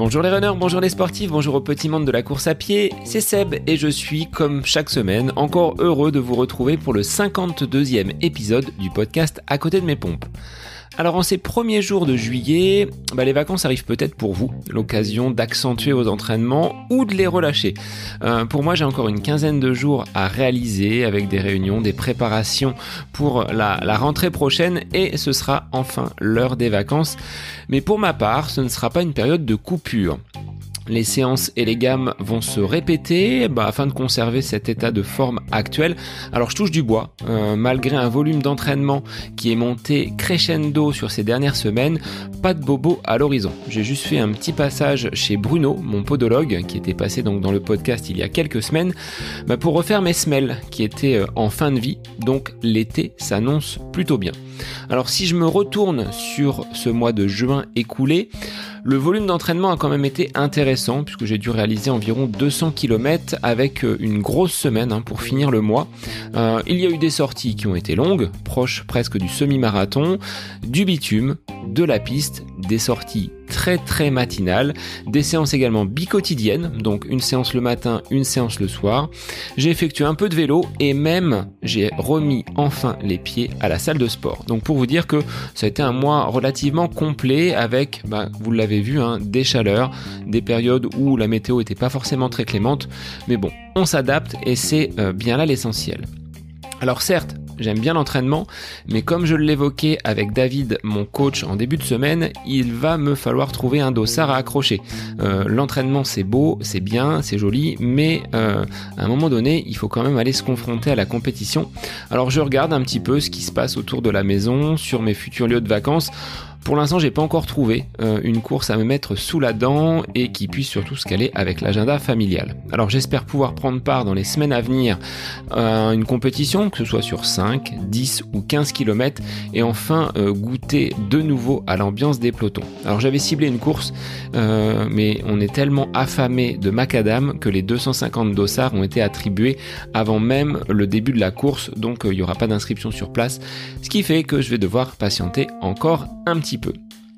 Bonjour les runners, bonjour les sportifs, bonjour au petit monde de la course à pied, c'est Seb et je suis, comme chaque semaine, encore heureux de vous retrouver pour le 52e épisode du podcast À côté de mes pompes. Alors en ces premiers jours de juillet, bah, les vacances arrivent peut-être pour vous, l'occasion d'accentuer vos entraînements ou de les relâcher. Euh, pour moi j'ai encore une quinzaine de jours à réaliser avec des réunions, des préparations pour la, la rentrée prochaine et ce sera enfin l'heure des vacances. Mais pour ma part ce ne sera pas une période de coupure. Les séances et les gammes vont se répéter bah, afin de conserver cet état de forme actuel. Alors je touche du bois, euh, malgré un volume d'entraînement qui est monté crescendo sur ces dernières semaines, pas de bobo à l'horizon. J'ai juste fait un petit passage chez Bruno, mon podologue, qui était passé donc dans le podcast il y a quelques semaines, bah, pour refaire mes semelles qui étaient euh, en fin de vie, donc l'été s'annonce plutôt bien. Alors si je me retourne sur ce mois de juin écoulé, le volume d'entraînement a quand même été intéressant puisque j'ai dû réaliser environ 200 km avec euh, une grosse semaine hein, pour finir le mois. Euh, il y a eu des sorties qui ont été longues, proches presque du semi-marathon, du bitume, de la piste, des sorties très très matinales, des séances également bicotidiennes, donc une séance le matin, une séance le soir. J'ai effectué un peu de vélo et même j'ai remis enfin les pieds à la salle de sport. Donc pour vous dire que ça a été un mois relativement complet avec, bah, vous l'avez vu, hein, des chaleurs, des périodes où la météo n'était pas forcément très clémente, mais bon, on s'adapte et c'est euh, bien là l'essentiel. Alors certes, j'aime bien l'entraînement, mais comme je l'évoquais avec David, mon coach, en début de semaine, il va me falloir trouver un dossard à accrocher. Euh, l'entraînement c'est beau, c'est bien, c'est joli, mais euh, à un moment donné, il faut quand même aller se confronter à la compétition. Alors je regarde un petit peu ce qui se passe autour de la maison, sur mes futurs lieux de vacances. Pour l'instant, j'ai pas encore trouvé euh, une course à me mettre sous la dent et qui puisse surtout se caler avec l'agenda familial. Alors j'espère pouvoir prendre part dans les semaines à venir à une compétition, que ce soit sur 5, 10 ou 15 km, et enfin euh, goûter de nouveau à l'ambiance des pelotons. Alors j'avais ciblé une course, euh, mais on est tellement affamé de macadam que les 250 dossards ont été attribués avant même le début de la course, donc il n'y aura pas d'inscription sur place, ce qui fait que je vais devoir patienter encore un petit peu.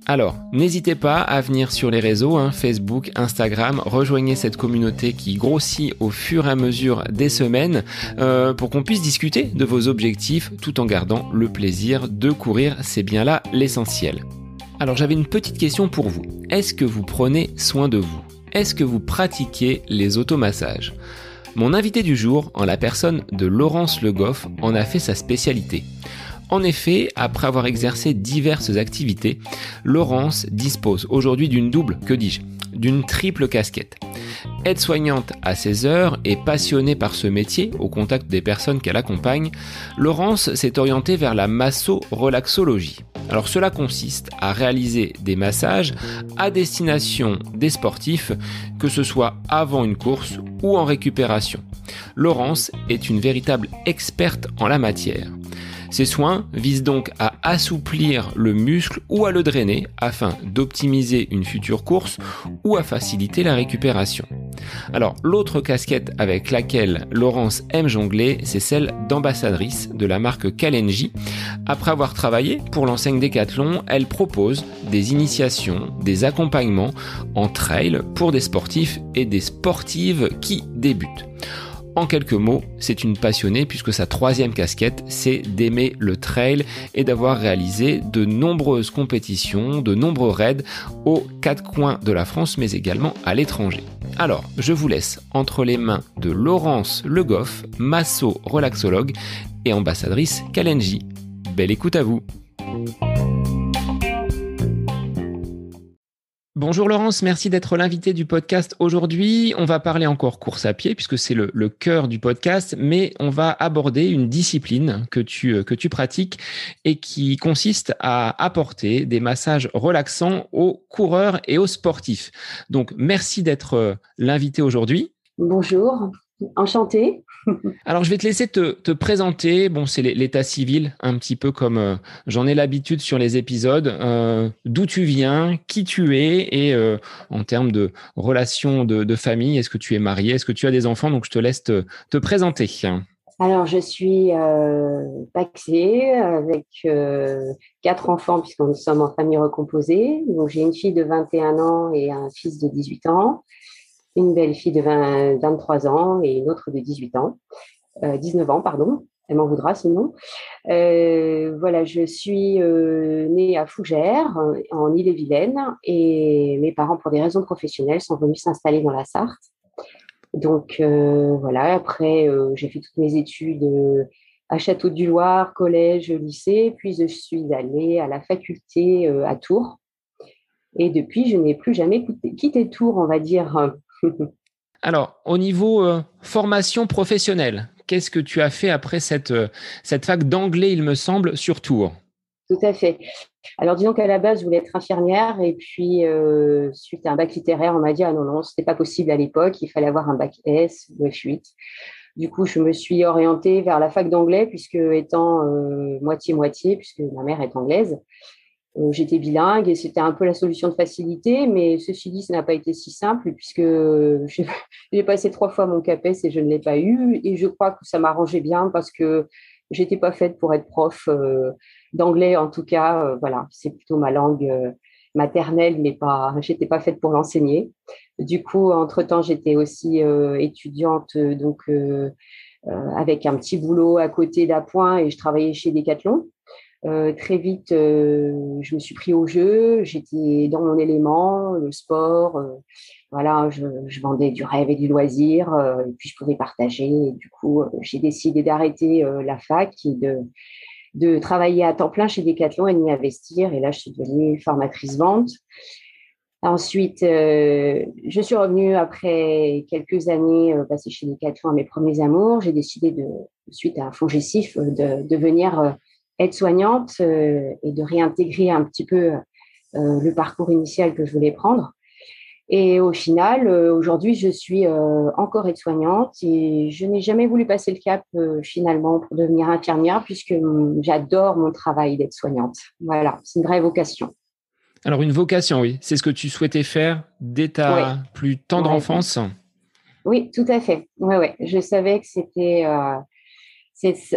Alors, n'hésitez pas à venir sur les réseaux, hein, Facebook, Instagram, rejoignez cette communauté qui grossit au fur et à mesure des semaines euh, pour qu'on puisse discuter de vos objectifs tout en gardant le plaisir de courir, c'est bien là l'essentiel. Alors j'avais une petite question pour vous. Est-ce que vous prenez soin de vous? Est-ce que vous pratiquez les automassages? Mon invité du jour, en la personne de Laurence Le Goff, en a fait sa spécialité. En effet, après avoir exercé diverses activités, Laurence dispose aujourd'hui d'une double, que dis-je, d'une triple casquette. Aide-soignante à ses heures et passionnée par ce métier au contact des personnes qu'elle accompagne, Laurence s'est orientée vers la masso-relaxologie. Alors cela consiste à réaliser des massages à destination des sportifs, que ce soit avant une course ou en récupération. Laurence est une véritable experte en la matière. Ces soins visent donc à assouplir le muscle ou à le drainer afin d'optimiser une future course ou à faciliter la récupération. Alors l'autre casquette avec laquelle Laurence aime jongler, c'est celle d'ambassadrice de la marque Kalenji. Après avoir travaillé pour l'enseigne Decathlon, elle propose des initiations, des accompagnements en trail pour des sportifs et des sportives qui débutent. En quelques mots, c'est une passionnée puisque sa troisième casquette, c'est d'aimer le trail et d'avoir réalisé de nombreuses compétitions, de nombreux raids aux quatre coins de la France mais également à l'étranger. Alors, je vous laisse entre les mains de Laurence Le Goff, masso relaxologue et ambassadrice Kalenji. Belle écoute à vous. Bonjour Laurence, merci d'être l'invité du podcast aujourd'hui. On va parler encore course à pied puisque c'est le, cœur du podcast, mais on va aborder une discipline que tu, euh, que tu pratiques et qui consiste à apporter des massages relaxants aux coureurs et aux sportifs. Donc merci d'être euh, l'invité aujourd'hui. Bonjour, enchanté. Alors, je vais te laisser te, présenter. Bon, c'est l'état civil, un petit peu comme euh, j'en ai l'habitude sur les épisodes. Euh, d'où tu viens, qui tu es, et euh, en termes de relations de, famille, est-ce que tu es marié, est-ce que tu as des enfants? Donc, je te laisse te, présenter. Alors, je suis paxée avec quatre enfants, puisque nous sommes en famille recomposée. Donc, j'ai une fille de 21 ans et un fils de 18 ans, une belle fille de 23 ans et une autre de 18 ans, 19 ans, pardon. Elle m'en voudra sinon. voilà, je suis née à Fougères, en Ille-et-Vilaine, et mes parents, pour des raisons professionnelles, sont venus s'installer dans la Sarthe. Donc euh, voilà, après, euh, j'ai fait toutes mes études euh, à Château du Loir, collège, lycée, puis je suis allée à la faculté à Tours. Et depuis, je n'ai plus jamais quitté Tours, on va dire. Alors, au niveau formation professionnelle, qu'est-ce que tu as fait après cette, cette fac d'anglais, il me semble, sur Tours? Tout à fait. Alors, disons qu'à la base, je voulais être infirmière et puis, euh, suite à un bac littéraire, on m'a dit, ah non, non, ce n'était pas possible à l'époque, il fallait avoir un bac S ou F8. Du coup, je me suis orientée vers la fac d'anglais, puisque étant euh, moitié-moitié, puisque ma mère est anglaise, euh, j'étais bilingue et c'était un peu la solution de facilité, mais ceci dit, ça n'a pas été si simple, puisque j'ai passé trois fois mon CAPES et je ne l'ai pas eu, et je crois que ça m'arrangeait bien parce que j'étais pas faite pour être prof d'anglais en tout cas, euh, voilà, c'est plutôt ma langue euh, maternelle, mais pas, j'étais pas faite pour l'enseigner. Du coup, entre temps, j'étais aussi euh, étudiante, donc avec un petit boulot à côté d'Appoint et je travaillais chez Decathlon. Très vite, je me suis pris au jeu, j'étais dans mon élément, le sport, voilà, je, vendais du rêve et du loisir, et puis je pouvais partager. Du coup, j'ai décidé d'arrêter la fac et de, de travailler à temps plein chez Decathlon et d'y investir. Et là, je suis devenue formatrice vente. Ensuite, euh, je suis revenue après quelques années euh, passées chez Decathlon à mes premiers amours. J'ai décidé, de, suite à un fonds gestif, euh, de devenir aide-soignante et de réintégrer un petit peu le parcours initial que je voulais prendre. Et au final, euh, aujourd'hui, je suis euh, encore aide-soignante et je n'ai jamais voulu passer le cap euh, finalement pour devenir infirmière puisque j'adore mon travail d'aide-soignante. Voilà, c'est une vraie vocation. Alors une vocation, oui, c'est ce que tu souhaitais faire dès ta plus tendre enfance? Oui, tout à fait. Ouais, ouais. Je savais que c'était,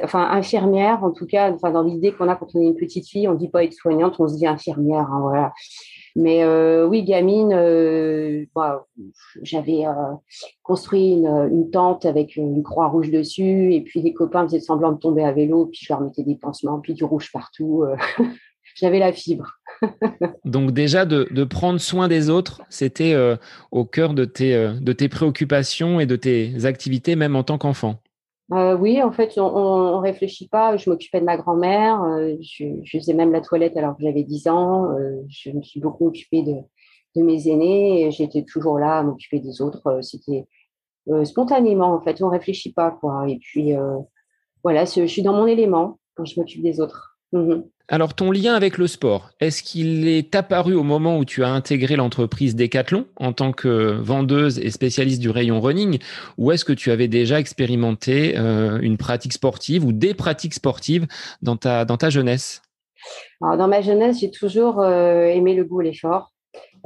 enfin infirmière en tout cas. Enfin dans l'idée qu'on a quand on est une petite fille, on dit pas aide-soignante, on se dit infirmière. Hein, voilà. Mais euh, oui, gamine, euh, bah, j'avais euh, construit une, tente avec une croix rouge dessus, et puis les copains faisaient semblant de tomber à vélo, puis je leur mettais des pansements, puis du rouge partout. j'avais la fibre. Donc déjà, de, prendre soin des autres, c'était au cœur de tes préoccupations et de tes activités, même en tant qu'enfant? Euh, oui, en fait, on ne réfléchit pas. Je m'occupais de ma grand-mère. Euh, je, faisais même la toilette alors que j'avais 10 ans. Euh, je me suis beaucoup occupée de, mes aînés j'étais toujours là à m'occuper des autres. C'était spontanément, en fait. On réfléchit pas, quoi. Et puis, voilà, je suis dans mon élément quand je m'occupe des autres. Mmh alors, ton lien avec le sport, est-ce qu'il est apparu au moment où tu as intégré l'entreprise Decathlon en tant que vendeuse et spécialiste du rayon running, ou est-ce que tu avais déjà expérimenté euh, une pratique sportive ou des pratiques sportives dans ta, jeunesse? Dans ma jeunesse, j'ai toujours euh, aimé le goût, l'effort,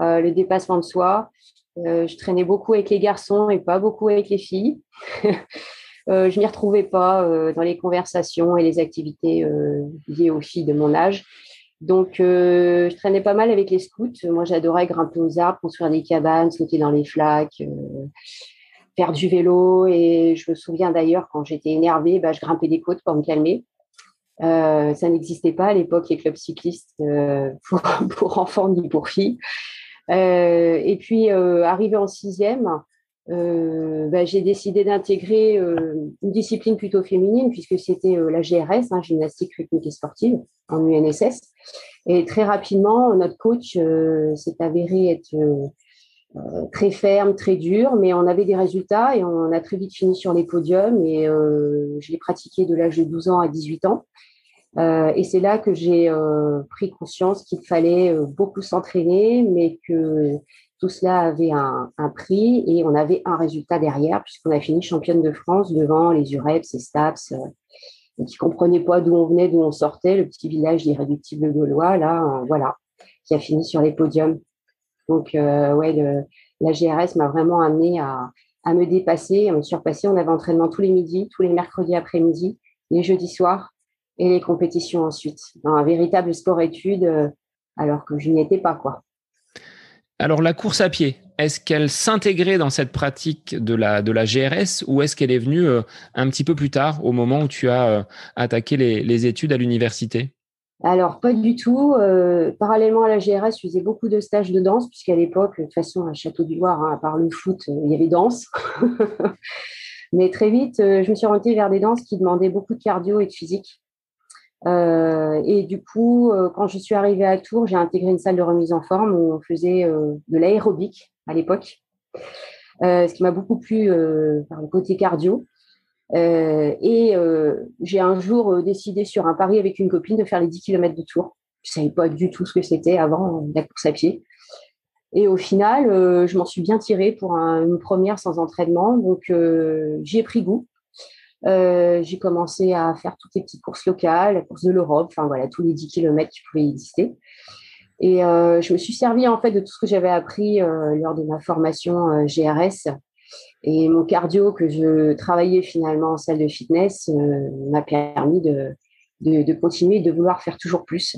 euh, le dépassement de soi. je traînais beaucoup avec les garçons et pas beaucoup avec les filles. Euh, je m'y retrouvais pas euh, dans les conversations et les activités euh, liées aux filles de mon âge. Donc, je traînais pas mal avec les scouts. Moi, j'adorais grimper aux arbres, construire des cabanes, sauter dans les flaques, faire du vélo. Et je me souviens d'ailleurs, quand j'étais énervée, bah, je grimpais des côtes pour me calmer. ça n'existait pas à l'époque, les clubs cyclistes pour, pour, enfants ni pour filles. et puis, arrivé en sixième, euh, bah, j'ai décidé d'intégrer euh, une discipline plutôt féminine puisque c'était euh, la GRS, hein, gymnastique rythmique et sportive, en UNSS. Et très rapidement, notre coach s'est avéré être très ferme, très dur, mais on avait des résultats et on a très vite fini sur les podiums. Et je l'ai pratiqué de l'âge de 12 ans à 18 ans. et c'est là que j'ai pris conscience qu'il fallait beaucoup s'entraîner, mais que tout cela avait un, prix et on avait un résultat derrière, puisqu'on a fini championne de France devant les UREPS et STAPS, euh, qui comprenaient pas d'où on venait, d'où on sortait, le petit village irréductible gaulois, là, euh, voilà, qui a fini sur les podiums. Donc, euh, ouais, la GRS m'a vraiment amené à, à me dépasser, à me surpasser. On avait entraînement tous les midis, tous les mercredis après-midi, les jeudis soirs et les compétitions ensuite. Un véritable sport-études, euh, alors que je n'y étais pas, quoi. Alors la course à pied, est-ce qu'elle s'intégrait dans cette pratique de la, GRS ou est-ce qu'elle est venue euh, un petit peu plus tard, au moment où tu as euh, attaqué les, études à l'université? Alors, pas du tout. parallèlement à la GRS, je faisais beaucoup de stages de danse, puisqu'à l'époque, de toute façon, à Château du Loir, hein, à part le foot, il y avait danse. Mais très vite, je me suis orientée vers des danses qui demandaient beaucoup de cardio et de physique. Euh, et du coup, euh, quand je suis arrivée à Tours, j'ai intégré une salle de remise en forme où on faisait euh, de l'aérobic à l'époque, ce qui m'a beaucoup plu par le côté cardio. et j'ai un jour décidé sur un pari avec une copine de faire les 10 km de Tours. Je savais pas du tout ce que c'était avant la course à pied. Et au final, je m'en suis bien tirée pour une première sans entraînement. Donc, j'y ai pris goût. Euh, j'ai commencé à faire toutes les petites courses locales, la course de l'Europe, enfin voilà, tous les 10 km qui pouvaient exister. Et euh, je me suis servi en fait de tout ce que j'avais appris euh, lors de ma formation GRS. Et mon cardio que je travaillais finalement en salle de fitness m'a permis de, de, de continuer de vouloir faire toujours plus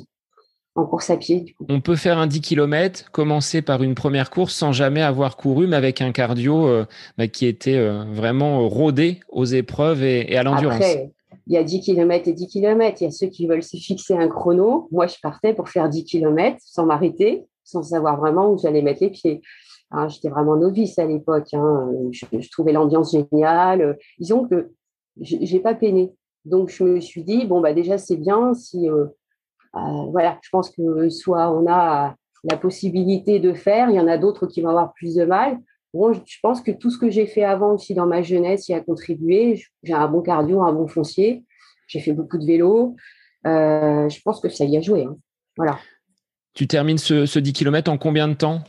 en course à pied. On peut faire un 10 km, commencer par une première course sans jamais avoir couru, mais avec un cardio euh, bah, qui était euh, vraiment rodé aux épreuves et, à l'endurance. Il y a 10 km et 10 km. Il y a ceux qui veulent se fixer un chrono. Moi, je partais pour faire 10 km sans m'arrêter, sans savoir vraiment où j'allais mettre les pieds. Ah, j'étais vraiment novice à l'époque. Hein. Je, trouvais l'ambiance géniale. Disons que j'ai pas peiné. Donc, je me suis dit, bon, bah, déjà, c'est bien si euh, voilà, je pense que soit on a la possibilité de faire, il y en a d'autres qui vont avoir plus de mal. Bon, je pense que tout ce que j'ai fait avant aussi dans ma jeunesse y a contribué. J'ai un bon cardio, un bon foncier. J'ai fait beaucoup de vélo. Euh, je pense que ça y a joué. Hein. Voilà. Tu termines ce, 10 km en combien de temps?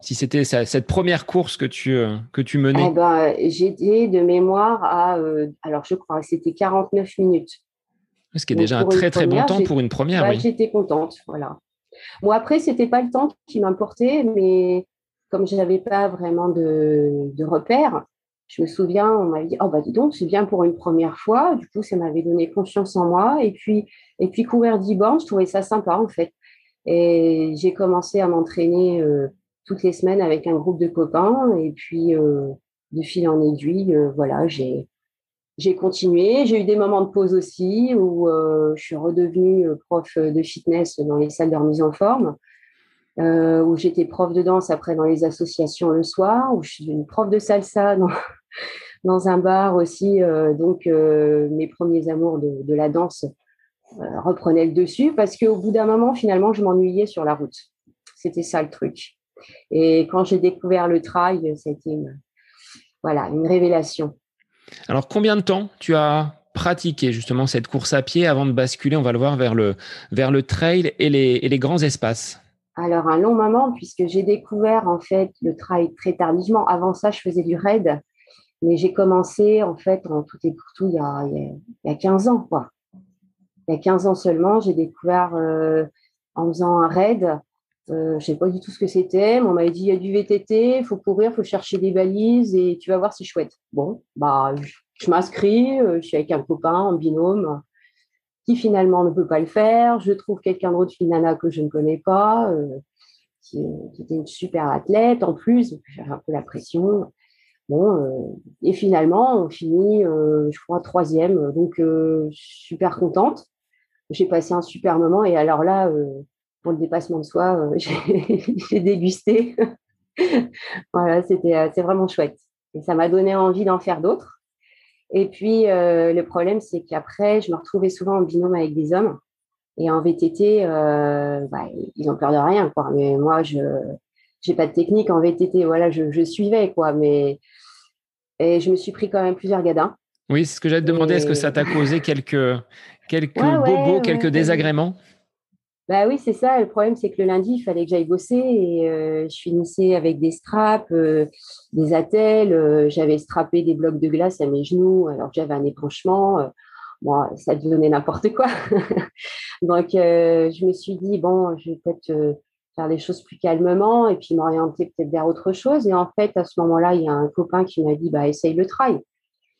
Si c'était cette première course que tu, euh, que tu menais eh ben, J'étais de mémoire à, alors je crois que c'était 49 minutes. Ce qui est déjà un très très bon temps pour une première. Bah, j'étais contente, voilà. Bon après c'était pas le temps qui m'importait, mais comme je n'avais pas vraiment de, de repères, je me souviens, on m'avait dit oh bah dis donc c'est bien pour une première fois. Du coup ça m'avait donné confiance en moi et puis et puis courir 10 bornes, je trouvais ça sympa en fait. Et j'ai commencé à m'entraîner euh, toutes les semaines avec un groupe de copains et puis euh, de fil en aiguille, euh, voilà j'ai j'ai continué. J'ai eu des moments de pause aussi où euh, je suis redevenue euh, prof de fitness dans les salles de remise en forme, euh, où j'étais prof de danse après dans les associations le soir, où je suis devenue prof de salsa dans, un bar aussi. donc mes premiers amours de, la danse reprenaient le dessus parce qu'au bout d'un moment, finalement, je m'ennuyais sur la route. C'était ça le truc. Et quand j'ai découvert le trail, une, voilà, une révélation. Alors, combien de temps tu as pratiqué justement cette course à pied avant de basculer, on va le voir, vers le, vers le trail et les, et les grands espaces? Alors, un long moment, puisque j'ai découvert en fait le trail très tardivement. Avant ça, je faisais du raid, mais j'ai commencé en fait en tout et pour tout il y a, il y a 15 ans. Quoi. Il y a 15 ans seulement, j'ai découvert euh, en faisant un raid euh, je ne sais pas du tout ce que c'était, mais on m'avait dit il y a du VTT, il faut courir, il faut chercher des balises et tu vas voir, c'est chouette. Bon, bah, je, m'inscris, euh, je suis avec un copain en binôme qui finalement ne peut pas le faire. Je trouve quelqu'un d'autre, une nana que je ne connais pas, euh, qui, était une super athlète en plus, j'avais un peu la pression. Bon, et finalement, on finit, je crois, troisième, donc super contente. J'ai passé un super moment et alors là, pour le dépassement de soi, euh, j'ai dégusté. voilà, c'était euh, c'est vraiment chouette. Et ça m'a donné envie d'en faire d'autres. Et puis, euh, le problème, c'est qu'après, je me retrouvais souvent en binôme avec des hommes. Et en VTT, bah, ils ont peur de rien, quoi. Mais moi, je n'ai pas de technique en VTT. Voilà, je, suivais, quoi. Mais et je me suis pris quand même plusieurs gadins. Oui, c'est ce que j'allais te demander. Est-ce que ça t'a causé quelques, quelques bobos, quelques désagréments? Bah oui, c'est ça. Le problème, c'est que le lundi, il fallait que j'aille bosser et euh, je finissais avec des straps, euh, des attelles. Euh, j'avais strappé des blocs de glace à mes genoux alors que j'avais un ébranchement. Bon, ça devenait n'importe quoi. Donc, je me suis dit, bon, je vais peut-être faire des choses plus calmement et puis m'orienter peut-être vers autre chose. Et en fait, à ce moment-là, il y a un copain qui m'a dit bah, essaye le trail.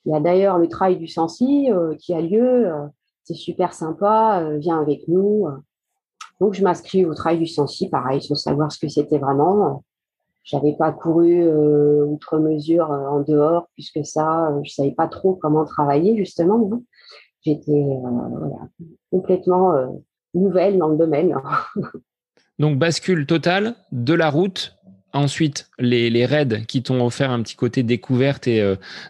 Il y a d'ailleurs le trail du Sancy qui a lieu. c'est super sympa, viens avec nous. Donc, je m'inscris au trail du Sancy, pareil, sans savoir ce que c'était vraiment. J'avais pas couru euh, outre mesure euh, en dehors, puisque ça, euh, je savais pas trop comment travailler justement. J'étais complètement nouvelle dans le domaine. Donc bascule totale de la route Ensuite, les, raids qui t'ont offert un petit côté découverte et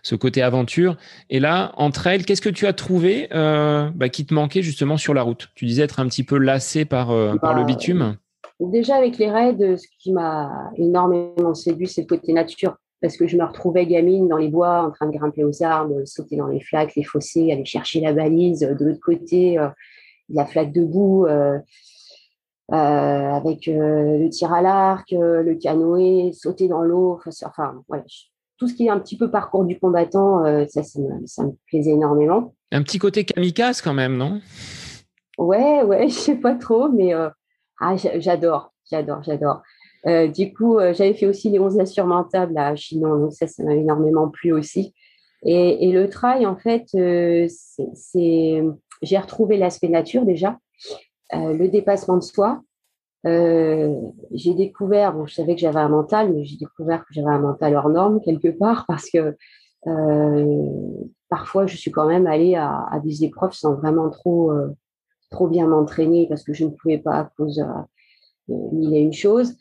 ce côté aventure. Et là, entre elles, qu'est-ce que tu as trouvé bah, qui te manquait justement sur la route? Tu disais être un petit peu lassé par, par le bah, bitume Déjà avec les raids, ce qui m'a énormément séduit, c'est le côté nature. Parce que je me retrouvais gamine dans les bois, en train de grimper aux arbres, sauter dans les flaques, les fossés, aller chercher la balise. De l'autre côté, euh, la flaque debout, euh, euh, avec le tir à l'arc, le canoë, sauter dans l'eau. Enfin, voilà. Tout ce qui est un petit peu parcours du combattant, ça, ça me, ça me plaisait énormément. Un petit côté kamikaze quand même, non? Ouais, ouais, je sais pas trop, mais ah, j'adore, j'adore, j'adore. Euh, du coup, euh, j'avais fait aussi les 11 insurmontables à Chinon, donc ça, ça m'a énormément plu aussi. Et, le trail, en fait, euh, c'est, j'ai retrouvé l'aspect nature déjà, le dépassement de soi. j'ai découvert, bon, je savais que j'avais un mental, mais j'ai découvert que j'avais un mental hors norme quelque part parce que parfois, je suis quand même allée à, à des épreuves sans vraiment trop trop bien m'entraîner parce que je ne pouvais pas à cause mille et une choses,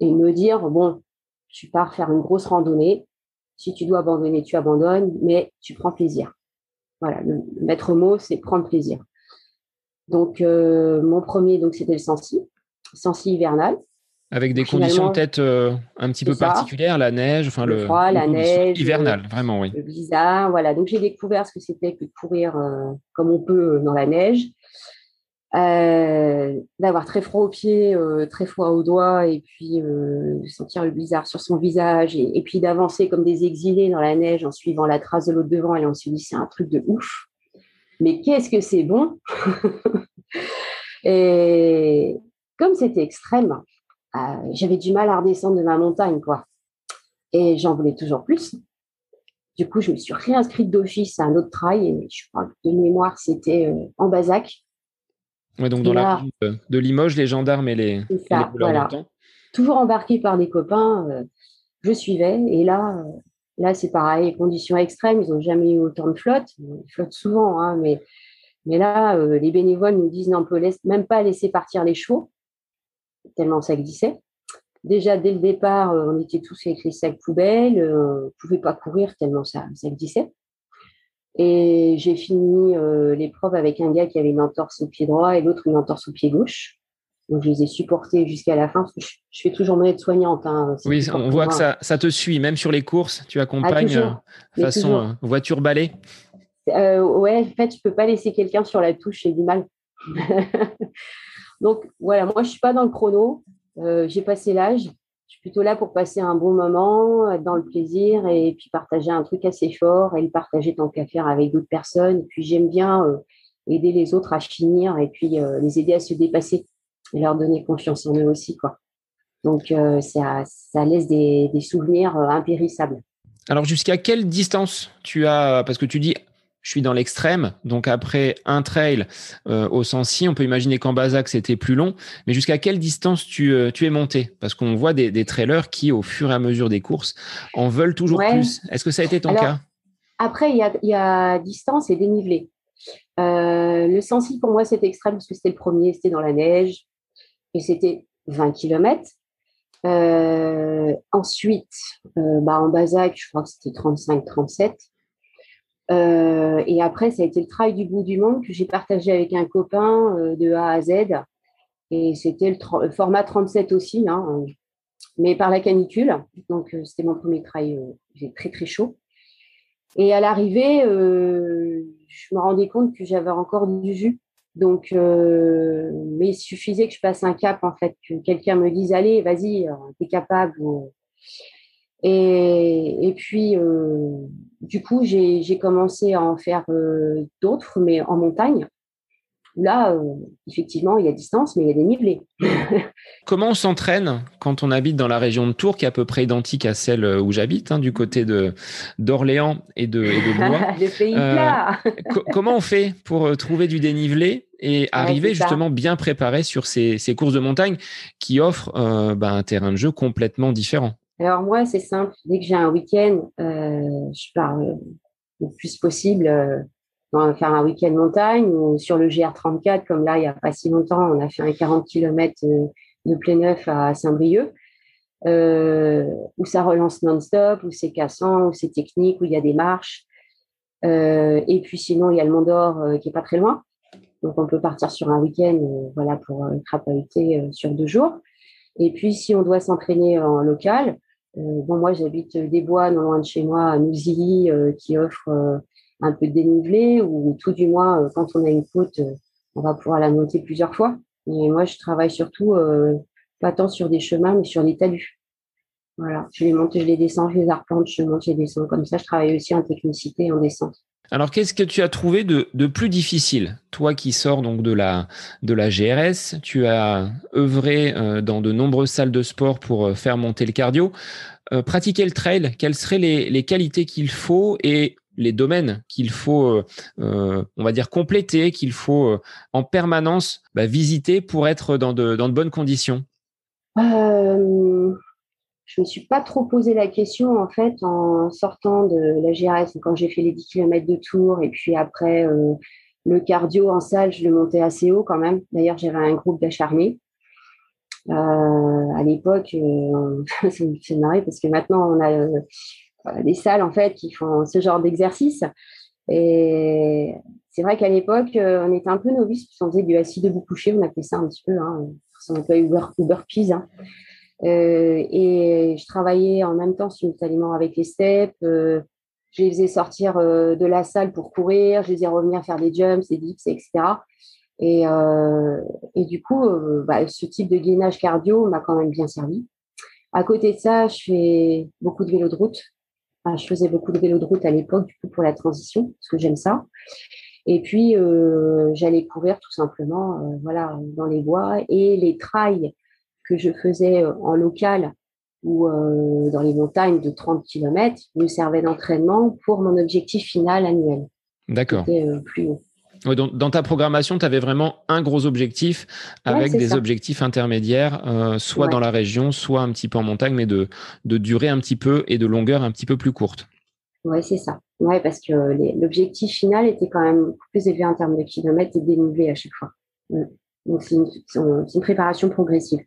et me dire, bon, tu pars faire une grosse randonnée, si tu dois abandonner, tu abandonnes, mais tu prends plaisir. Voilà, le maître mot, c'est prendre plaisir. Donc, euh, mon premier, donc c'était le sensi, sensi hivernal. Avec des conditions peut-être euh, un petit peu particulières, la neige, enfin le, froid, la neige, hivernal, vraiment oui. Le blizzard, voilà. Donc j'ai découvert ce que c'était que de courir euh, comme on peut dans la neige. D'avoir très froid aux pieds, très froid aux doigts, et puis euh, sentir le blizzard sur son visage, et, puis d'avancer comme des exilés dans la neige en suivant la trace de l'autre devant, et on se dit c'est un truc de ouf. Mais qu'est-ce que c'est bon Et comme c'était extrême, j'avais du mal à redescendre de ma montagne, quoi. Et j'en voulais toujours plus. Du coup, je me suis réinscrite d'office à un autre trail, et je crois que de mémoire, c'était en Bazac donc dans la de Limoges, les gendarmes et les, ça, voilà. Toujours embarqué par des copains, euh, je suivais. Et là, euh, là c'est pareil, conditions extrêmes, ils n'ont jamais eu autant de flotte. Ils flottent souvent, hein, mais, là, euh, les bénévoles nous disent non, on peut même pas laisser partir les chevaux, tellement ça glissait. Déjà, dès le départ, on était tous avec les sacs poubelles, on ne pouvait pas courir tellement ça, ça glissait. Et j'ai fini euh, l'épreuve avec un gars qui avait une entorse au pied droit et l'autre une entorse au pied gauche. Donc, je les ai supportés jusqu'à la fin parce que je, fais toujours mon aide-soignante. Hein, oui, on voit que ça, ça, te suit, même sur les courses, tu accompagnes ah, euh, façon euh, voiture balai. ouais, en fait, je peux pas laisser quelqu'un sur la touche, j'ai du mal. Donc, voilà, moi, je suis pas dans le chrono. j'ai passé l'âge je suis plutôt là pour passer un bon moment, être dans le plaisir et puis partager un truc assez fort et le partager tant qu'à faire avec d'autres personnes. puis j'aime bien euh, aider les autres à finir et puis euh, les aider à se dépasser et leur donner confiance en eux aussi. Quoi. Donc euh, ça, ça, laisse des, des souvenirs impérissables. Alors jusqu'à quelle distance tu as, parce que tu dis je suis dans l'extrême. Donc après un trail euh, au Sancy, on peut imaginer qu'en Bazac c'était plus long. Mais jusqu'à quelle distance tu, euh, tu es monté? Parce qu'on voit des, trailers qui, au fur et à mesure des courses, en veulent toujours plus. Est-ce que ça a été ton cas? Après, il y a, distance et dénivelé. Euh, le Sancy, pour moi, c'était extrême parce que c'était le premier, c'était dans la neige et c'était 20 km. ensuite, bah, en Bazac, je crois que c'était 35-37. Euh, et après, ça a été le travail du bout du monde que j'ai partagé avec un copain euh, de A à Z. Et c'était le, format 37 aussi, hein, mais par la canicule. Donc, euh, c'était mon premier travail. J'ai très, très chaud. Et à l'arrivée, je me rendais compte que j'avais encore du jus. Donc, mais il suffisait que je passe un cap, en fait, que quelqu'un me dise Allez, vas-y, t'es capable. Et, et puis, du coup, j'ai commencé à en faire euh, d'autres, mais en montagne. Là, euh, effectivement, il y a distance, mais il y a des nivelés. Comment on s'entraîne quand on habite dans la région de Tours, qui est à peu près identique à celle où j'habite, hein, du côté d'Orléans et de, et de Blois? Le pays plat Comment on fait pour trouver du dénivelé? Et arriver justement bien préparé sur ces, ces, courses de montagne qui offrent bah, un terrain de jeu complètement différent alors moi, c'est simple. Dès que j'ai un week-end, euh, je pars euh, le plus possible euh, faire un week-end montagne ou sur le GR34, comme là, il n'y a pas si longtemps, on a fait un 40 km de plein neuf à Saint-Brieuc, où ça relance non-stop, où c'est cassant, où c'est technique, où il y a des marches. et puis sinon, il y a le Mont d'Or qui est pas très loin. Donc on peut partir sur un week-end voilà, pour crapahuter sur deux jours. Et puis si on doit s'entraîner en local, euh, bon, moi, j'habite des bois non loin de chez moi, à euh, qui offre euh, un peu de dénivelé, ou tout du moins, quand on a une côte, on va pouvoir la monter plusieurs fois. Et moi, je travaille surtout pas tant sur des chemins, mais sur des talus. Voilà, je les monte, je les descends, je les arpente, je monte, je les descends. Comme ça, je travaille aussi en technicité en descente. Alors, qu'est-ce que tu as trouvé de, plus difficile Toi qui sors donc de la, GRS, tu as œuvré euh, dans de nombreuses salles de sport pour euh, faire monter le cardio. Euh, pratiquer le trail, quelles seraient les, qualités qu'il faut et les domaines qu'il faut, on va dire, compléter, qu'il faut en permanence bah, visiter pour être dans de bonnes conditions? Je me suis pas trop posé la question en fait en sortant de la GRS quand j'ai fait les 10 km de tour et puis après euh, le cardio en salle je le montais assez haut quand même. D'ailleurs j'avais un groupe d'acharnés. Euh, à l'époque euh, c'est marrant parce que maintenant on a des salles en fait qui font ce genre d'exercice. Et c'est vrai qu'à l'époque on était un peu novices on faisait du assis debout couché on appelait ça un petit peu hein, on appelait Uber, Uber. Euh, et je travaillais en même temps simultanément avec les steps. Euh, je les faisais sortir euh, de la salle pour courir, je les faisais revenir faire des jumps, des dips, etc. Et, et du coup, bah, ce type de gainage cardio m'a quand même bien servi. À côté de ça, je fais beaucoup de vélo de route. je faisais beaucoup de vélo de route à l'époque, du coup, pour la transition, parce que j'aime ça. Et puis, j'allais courir tout simplement, voilà, dans les bois et les trails que je faisais euh, en local ou euh, dans les montagnes de 30 km me servaient d'entraînement pour mon objectif final annuel. D'accord. Euh, plus haut. dans, ta programmation, tu avais vraiment un gros objectif avec des objectifs intermédiaires, soit dans la région, soit un petit peu en montagne, mais de, de durée un petit peu et de longueur un petit peu plus courte. Oui, c'est ça. Ouais, parce que l'objectif final était quand même plus élevé en termes de kilomètres et dénivelé à chaque fois. Mm. Donc, c'est une, une, préparation progressive.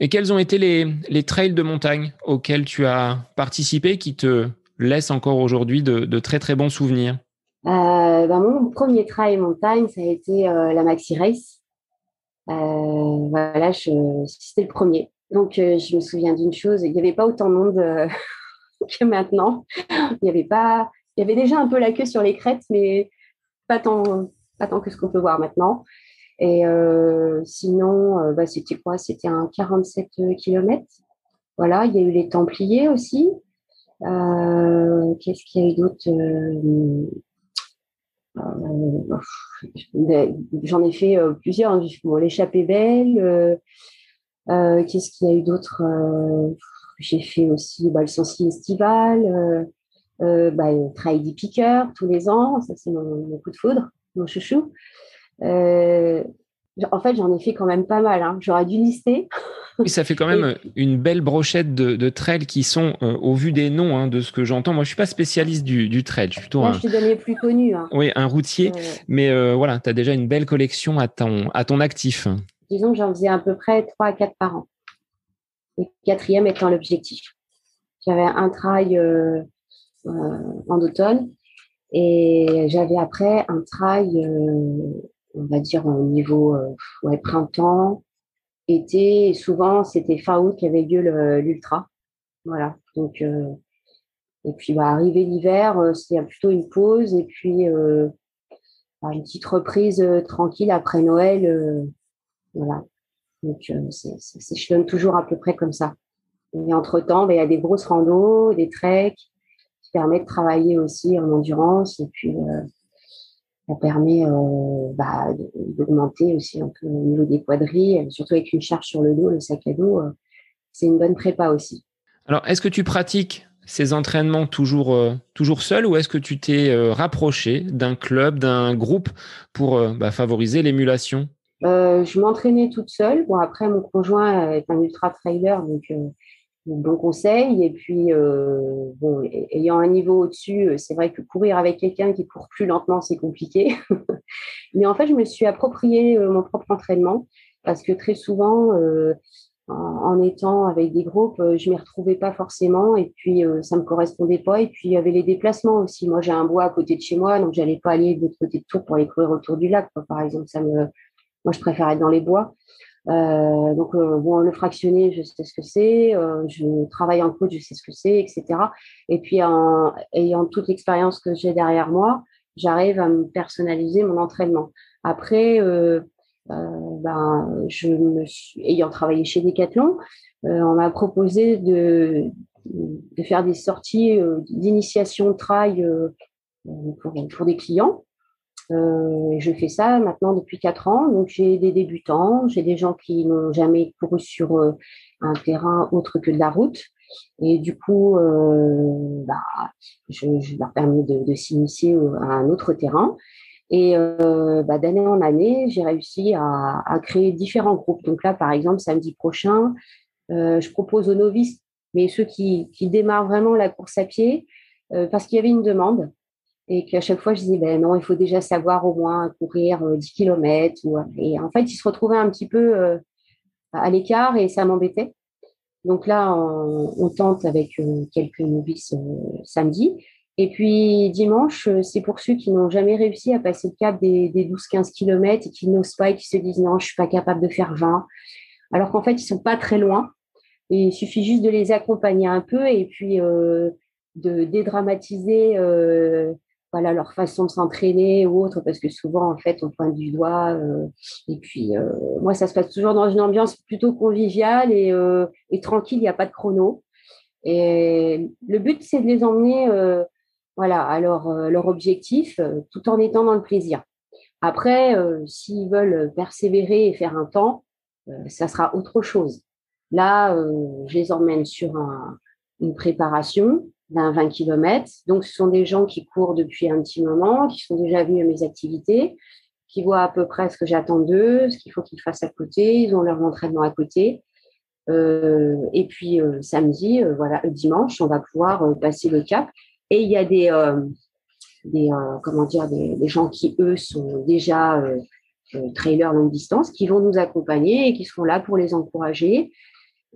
Et quels ont été les, trails de montagne auxquels tu as participé qui te laissent encore aujourd'hui de, très très bons souvenirs? Euh, ben, Mon premier trail montagne, ça a été euh, la Maxi Race. Euh, voilà, c'était le premier. Donc, je me souviens d'une chose, il n'y avait pas autant de monde que maintenant. Il y avait pas, il y avait déjà un peu la queue sur les crêtes, mais pas tant, pas tant que ce qu'on peut voir maintenant. Et euh, sinon, euh, bah, c'était quoi? C'était un 47 km. Voilà, il y a eu les Templiers aussi. Euh, Qu'est-ce qu'il y a eu d'autre J'en ai fait plusieurs. Bon, l'échappée belle. Qu'est-ce qu'il y a eu d'autre J'ai fait aussi bah, le Sensi estival. bah, le Piqueurs tous les ans. Ça, c'est mon, coup de foudre, mon chouchou. Euh, en fait, j'en ai fait quand même pas mal. Hein. J'aurais dû lister. Oui, ça fait quand même une belle brochette de, de trails qui sont, euh, au vu des noms, hein, de ce que j'entends. Moi, je suis pas spécialiste du, du trail. Je suis plutôt un, je suis plus connu. Hein. Oui, un routier. Mais euh, voilà, tu as déjà une belle collection à ton, à ton actif. Disons que j'en faisais à peu près 3 à 4 par an. Le quatrième étant l'objectif. J'avais un trail en automne et j'avais après un trail on va dire au niveau euh, ouais, printemps, été, souvent c'était fin août qu'il y avait lieu l'ultra. Voilà. Donc euh, et puis bah, arrivé l'hiver, euh, c'était plutôt une pause et puis bah, une petite reprise tranquille après Noël. voilà. Donc c'est je donne toujours à peu près comme ça. Et entre temps, bah, il y a des grosses randos, des treks qui permettent de travailler aussi en endurance et puis ça permet bah, d'augmenter aussi un peu au niveau des quadrilles, surtout avec une charge sur le dos, le sac à dos. c'est une bonne prépa aussi. Alors, est-ce que tu pratiques ces entraînements toujours, toujours seul ou est-ce que tu t'es rapproché d'un club, d'un groupe pour bah, favoriser l'émulation? Euh, je m'entraînais toute seule. Bon, après, mon conjoint est un ultra trailer, donc euh, bon conseil. Et puis, euh, ayant un niveau au-dessus, c'est vrai que courir avec quelqu'un qui court plus lentement, c'est compliqué. Mais en fait, je me suis approprié mon propre entraînement parce que très souvent, en, étant avec des groupes, je m'y retrouvais pas forcément et puis ça me correspondait pas. Et puis il y avait les déplacements aussi. Moi, j'ai un bois à côté de chez moi, donc j'allais pas aller de l'autre côté de Tours pour aller courir autour du lac, par exemple. Ça me moi, je préfère être dans les bois. Euh, donc, euh, bon, le fractionné, je sais ce que c'est. Euh, je travaille en coach, je sais ce que c'est, etc. Et puis, en ayant toute l'expérience que j'ai derrière moi, j'arrive à me personnaliser mon entraînement. Après, ben, je me suis, ayant travaillé chez Decathlon, on m'a proposé de, de faire des sorties d'initiation trail pour, pour, des clients. Euh, je fais ça maintenant depuis quatre ans. Donc, j'ai des débutants, j'ai des gens qui n'ont jamais couru sur euh, un terrain autre que de la route. Et du coup, euh, bah, je, leur permets de, s'initier à un autre terrain. Et bah, d'année en année, j'ai réussi à, créer différents groupes. Donc là, par exemple, samedi prochain, je propose aux novices, mais ceux qui démarrent vraiment la course à pied, parce qu'il y avait une demande et qu'à chaque fois je disais ben non il faut déjà savoir au moins courir 10 euh, km et en fait ils se retrouvaient un petit peu euh, à l'écart et ça m'embêtait. Donc là on, tente avec euh, quelques novices samedi. Et puis dimanche c'est pour ceux qui n'ont jamais réussi à passer le cap des, 12-15 km et qui n'osent pas et qui se disent non je suis pas capable de faire 20 alors qu'en fait ils sont pas très loin. Il suffit juste de les accompagner un peu et puis de dédramatiser voilà leur façon de s'entraîner ou autre parce que souvent en fait on pointe du doigt euh, et puis euh, moi ça se passe toujours dans une ambiance plutôt conviviale et, euh, tranquille il n'y a pas de chrono. Et le but c'est de les emmener voilà à leur, leur objectif tout en étant dans le plaisir. Après s'ils veulent persévérer et faire un temps ça sera autre chose. Là je les emmène sur une préparation d'un 20 km. Donc, ce sont des gens qui courent depuis un petit moment, qui sont déjà venus à mes activités, qui voient à peu près ce que j'attends d'eux, ce qu'il faut qu'ils fassent à côté. Ils ont leur entraînement à côté. Euh, et puis, euh, samedi, euh, voilà, dimanche, on va pouvoir passer le cap. Et il y a des, des comment dire, des, des, gens qui, eux, sont déjà trailers longue distance, qui vont nous accompagner et qui seront là pour les encourager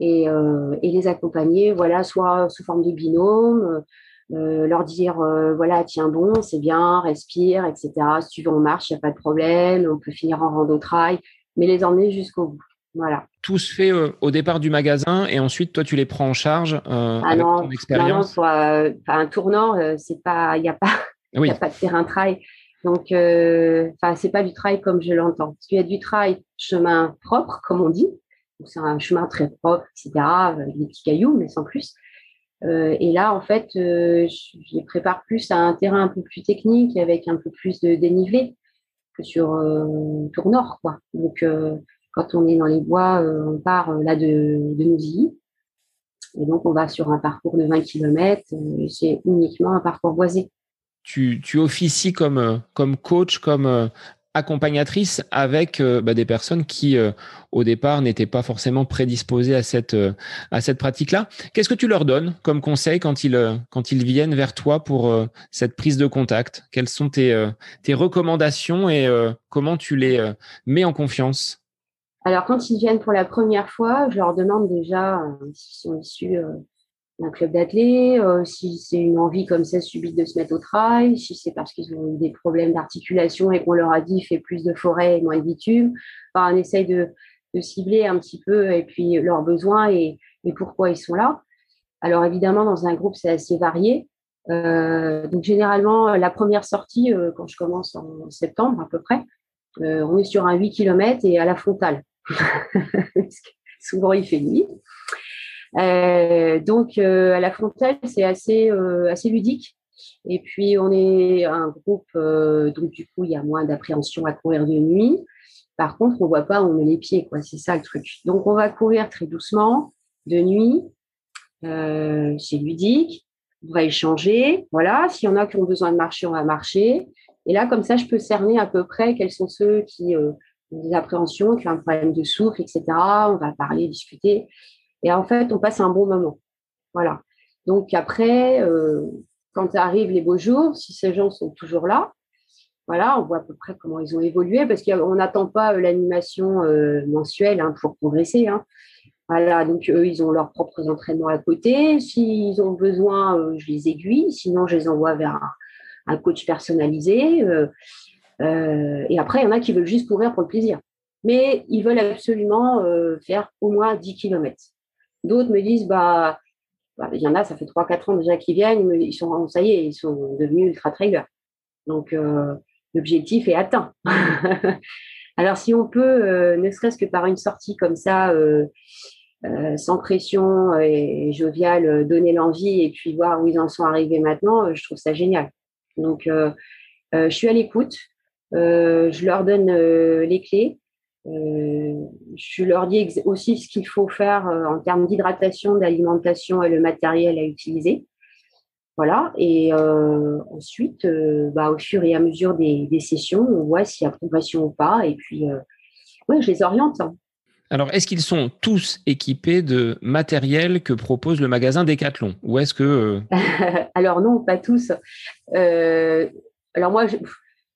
et, euh, et, les accompagner, voilà, soit sous forme de binôme, euh, leur dire, euh, voilà, tiens bon, c'est bien, respire, etc. Si tu veux, on marche, il n'y a pas de problème, on peut finir en rando trail, mais les emmener jusqu'au bout. Voilà. Tout se fait au départ du magasin et ensuite toi tu les prends en charge ah avec ton expérience. Non, un tournant, c'est pas, il n'y a pas, a pas de terrain trail. Donc, enfin, c'est pas du trail comme je l'entends. Il y a du trail chemin propre, comme on dit, c'est un chemin très propre, etc., avec des petits cailloux, mais sans plus. Euh, et là, en fait, euh, je prépare plus à un terrain un peu plus technique, avec un peu plus de dénivelé que sur euh, Tour Nord. Quoi. Donc, quand on est dans les bois, on part là de, de. Et donc, on va sur un parcours de 20 km. c'est uniquement un parcours boisé. Tu, tu officies comme, comme coach, comme accompagnatrice avec euh, bah, des personnes qui, euh, au départ, n'étaient pas forcément prédisposées à cette, euh, cette pratique-là. Qu'est-ce que tu leur donnes comme conseil quand ils, quand ils viennent vers toi pour cette prise de contact? Quelles sont tes, tes recommandations et comment tu les mets en confiance? Alors, quand ils viennent pour la première fois, je leur demande déjà s'ils sont issus un club d'athlètes, euh, si c'est une envie comme ça subite de se mettre au trail, si c'est parce qu'ils ont eu des problèmes d'articulation et qu'on leur a dit fait plus de forêt et moins de bitume. Enfin, on essaye de, cibler un petit peu et puis leurs besoins et, pourquoi ils sont là. Alors évidemment, dans un groupe, c'est assez varié. Euh, donc généralement, la première sortie, euh, quand je commence en septembre à peu près, on est sur un 8 km et à la frontale. souvent il fait nuit. Euh, donc, euh, à la frontale, c'est assez, euh, assez ludique. Et puis, on est un groupe, donc du coup, il y a moins d'appréhension à courir de nuit. Par contre, on ne voit pas on met les pieds, quoi. C'est ça le truc. Donc, on va courir très doucement, de nuit. c'est ludique. On va échanger. Voilà. S'il y en a qui ont besoin de marcher, on va marcher. Et là, comme ça, je peux cerner à peu près quels sont ceux qui ont des appréhensions, qui ont un problème de souffle, etc. On va parler, discuter. Et en fait, on passe un bon moment. Voilà. Donc après, euh, quand arrivent les beaux jours, si ces gens sont toujours là, voilà, on voit à peu près comment ils ont évolué parce qu'on n'attend pas euh, l'animation euh, mensuelle hein, pour progresser. Hein. Voilà, donc eux, ils ont leurs propres entraînements à côté. S'ils ont besoin, je les aiguille. Sinon, je les envoie vers un, coach personnalisé. et après, il y en a qui veulent juste courir pour le plaisir. Mais ils veulent absolument faire au moins 10 km. D'autres me disent, bah, bah, il y en a, ça fait 3-4 ans déjà qu'ils viennent, ils sont, ça y est, ils sont devenus ultra trailers. Donc, euh, l'objectif est atteint. Alors, si on peut, euh, ne serait-ce que par une sortie comme ça, euh, sans pression et joviale, donner l'envie et puis voir où ils en sont arrivés maintenant, je trouve ça génial. Donc, je suis à l'écoute, je leur donne les clés. Euh, je leur dis aussi ce qu'il faut faire euh, en termes d'hydratation, d'alimentation et le matériel à utiliser. Voilà. Et euh, ensuite, bah, au fur et à mesure des, sessions, on voit s'il y a progression ou pas. Et puis, ouais, je les oriente. Hein. Alors, est-ce qu'ils sont tous équipés de matériel que propose le magasin Decathlon? Ou est-ce que. Alors, non, pas tous. alors, moi, je,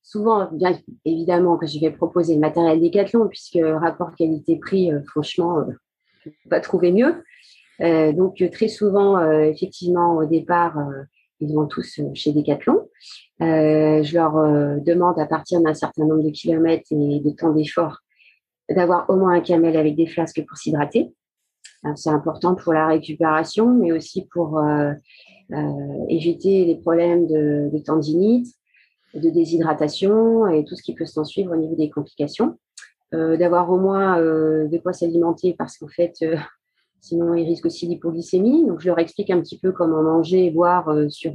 souvent, bien évidemment, que je vais proposer le matériel Decathlon, puisque rapport qualité-prix, euh, franchement, euh, pas trouver mieux. Euh, donc, très souvent, effectivement, au départ, ils vont tous chez Decathlon. je leur demande, à partir d'un certain nombre de kilomètres et de temps d'effort, d'avoir au moins un camel avec des flasques pour s'hydrater. C'est important pour la récupération, mais aussi pour éviter les problèmes de, de tendinite, de déshydratation et tout ce qui peut s'en suivre au niveau des complications. Euh, d'avoir au moins euh, de quoi s'alimenter parce qu'en fait, euh, sinon ils risquent aussi l'hypoglycémie. Donc je leur explique un petit peu comment manger et boire sur,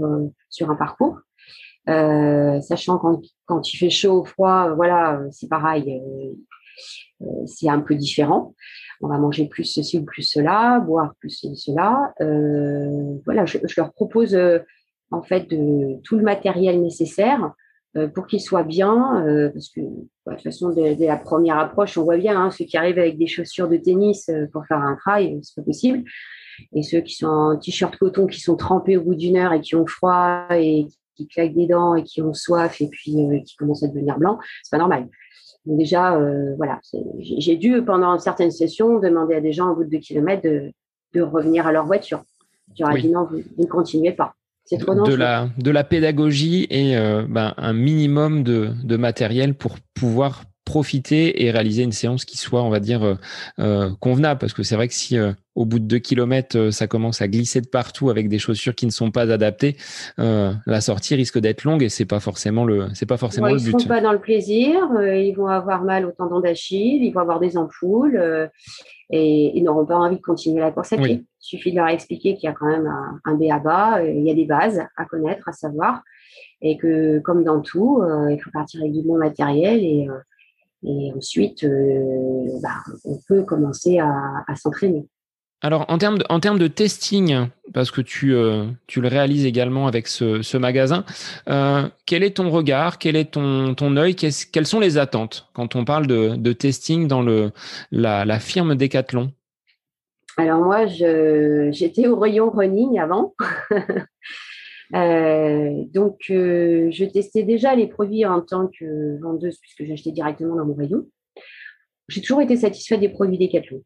sur un parcours. sachant quand, quand il fait chaud ou froid, voilà, c'est pareil, c'est un peu différent. On va manger plus ceci ou plus cela, boire plus cela. voilà, je, leur propose en fait tout le matériel nécessaire pour qu'ils soient bien, euh, parce que bah, de toute façon, dès, la première approche, on voit bien hein, ceux qui arrivent avec des chaussures de tennis euh, pour faire un trail, c'est pas possible. Et ceux qui sont en t-shirt coton, qui sont trempés au bout d'une heure et qui ont froid et qui claquent des dents et qui ont soif et puis qui commencent à devenir blancs, c'est pas normal. Donc déjà, voilà, j'ai dû pendant certaines sessions demander à des gens au bout de deux kilomètres de, de revenir à leur voiture. J'aurais dit non, vous ne continuez pas de la, de la pédagogie et euh, ben, un minimum de, de matériel pour pouvoir profiter et réaliser une séance qui soit, on va dire, euh, euh, convenable. Parce que c'est vrai que si au bout de deux kilomètres, ça commence à glisser de partout avec des chaussures qui ne sont pas adaptées, la sortie risque d'être longue et c'est pas forcément le, c'est pas forcément le but. Ils ne sont pas dans le plaisir, ils vont avoir mal au tendon d'Achille, ils vont avoir des ampoules et ils n'auront pas envie de continuer la course à pied. Il suffit de leur expliquer qu'il y a quand même un, un B à bas, il y a des bases à connaître, à savoir, et que comme dans tout, euh, il faut partir avec du bon matériel et, euh, et ensuite, euh, bah, on peut commencer à, à s'entraîner. Alors, en termes de, en termes de testing, parce que tu, tu le réalises également avec ce, ce magasin, euh, quel est ton regard, quel est ton, ton œil, quelles sont les attentes quand on parle de, de testing dans le, la, la firme Decathlon? Alors moi, j'étais au rayon running avant. euh, donc, euh, je testais déjà les produits en tant que vendeuse puisque j'achetais directement dans mon rayon. J'ai toujours été satisfaite des produits Decathlon,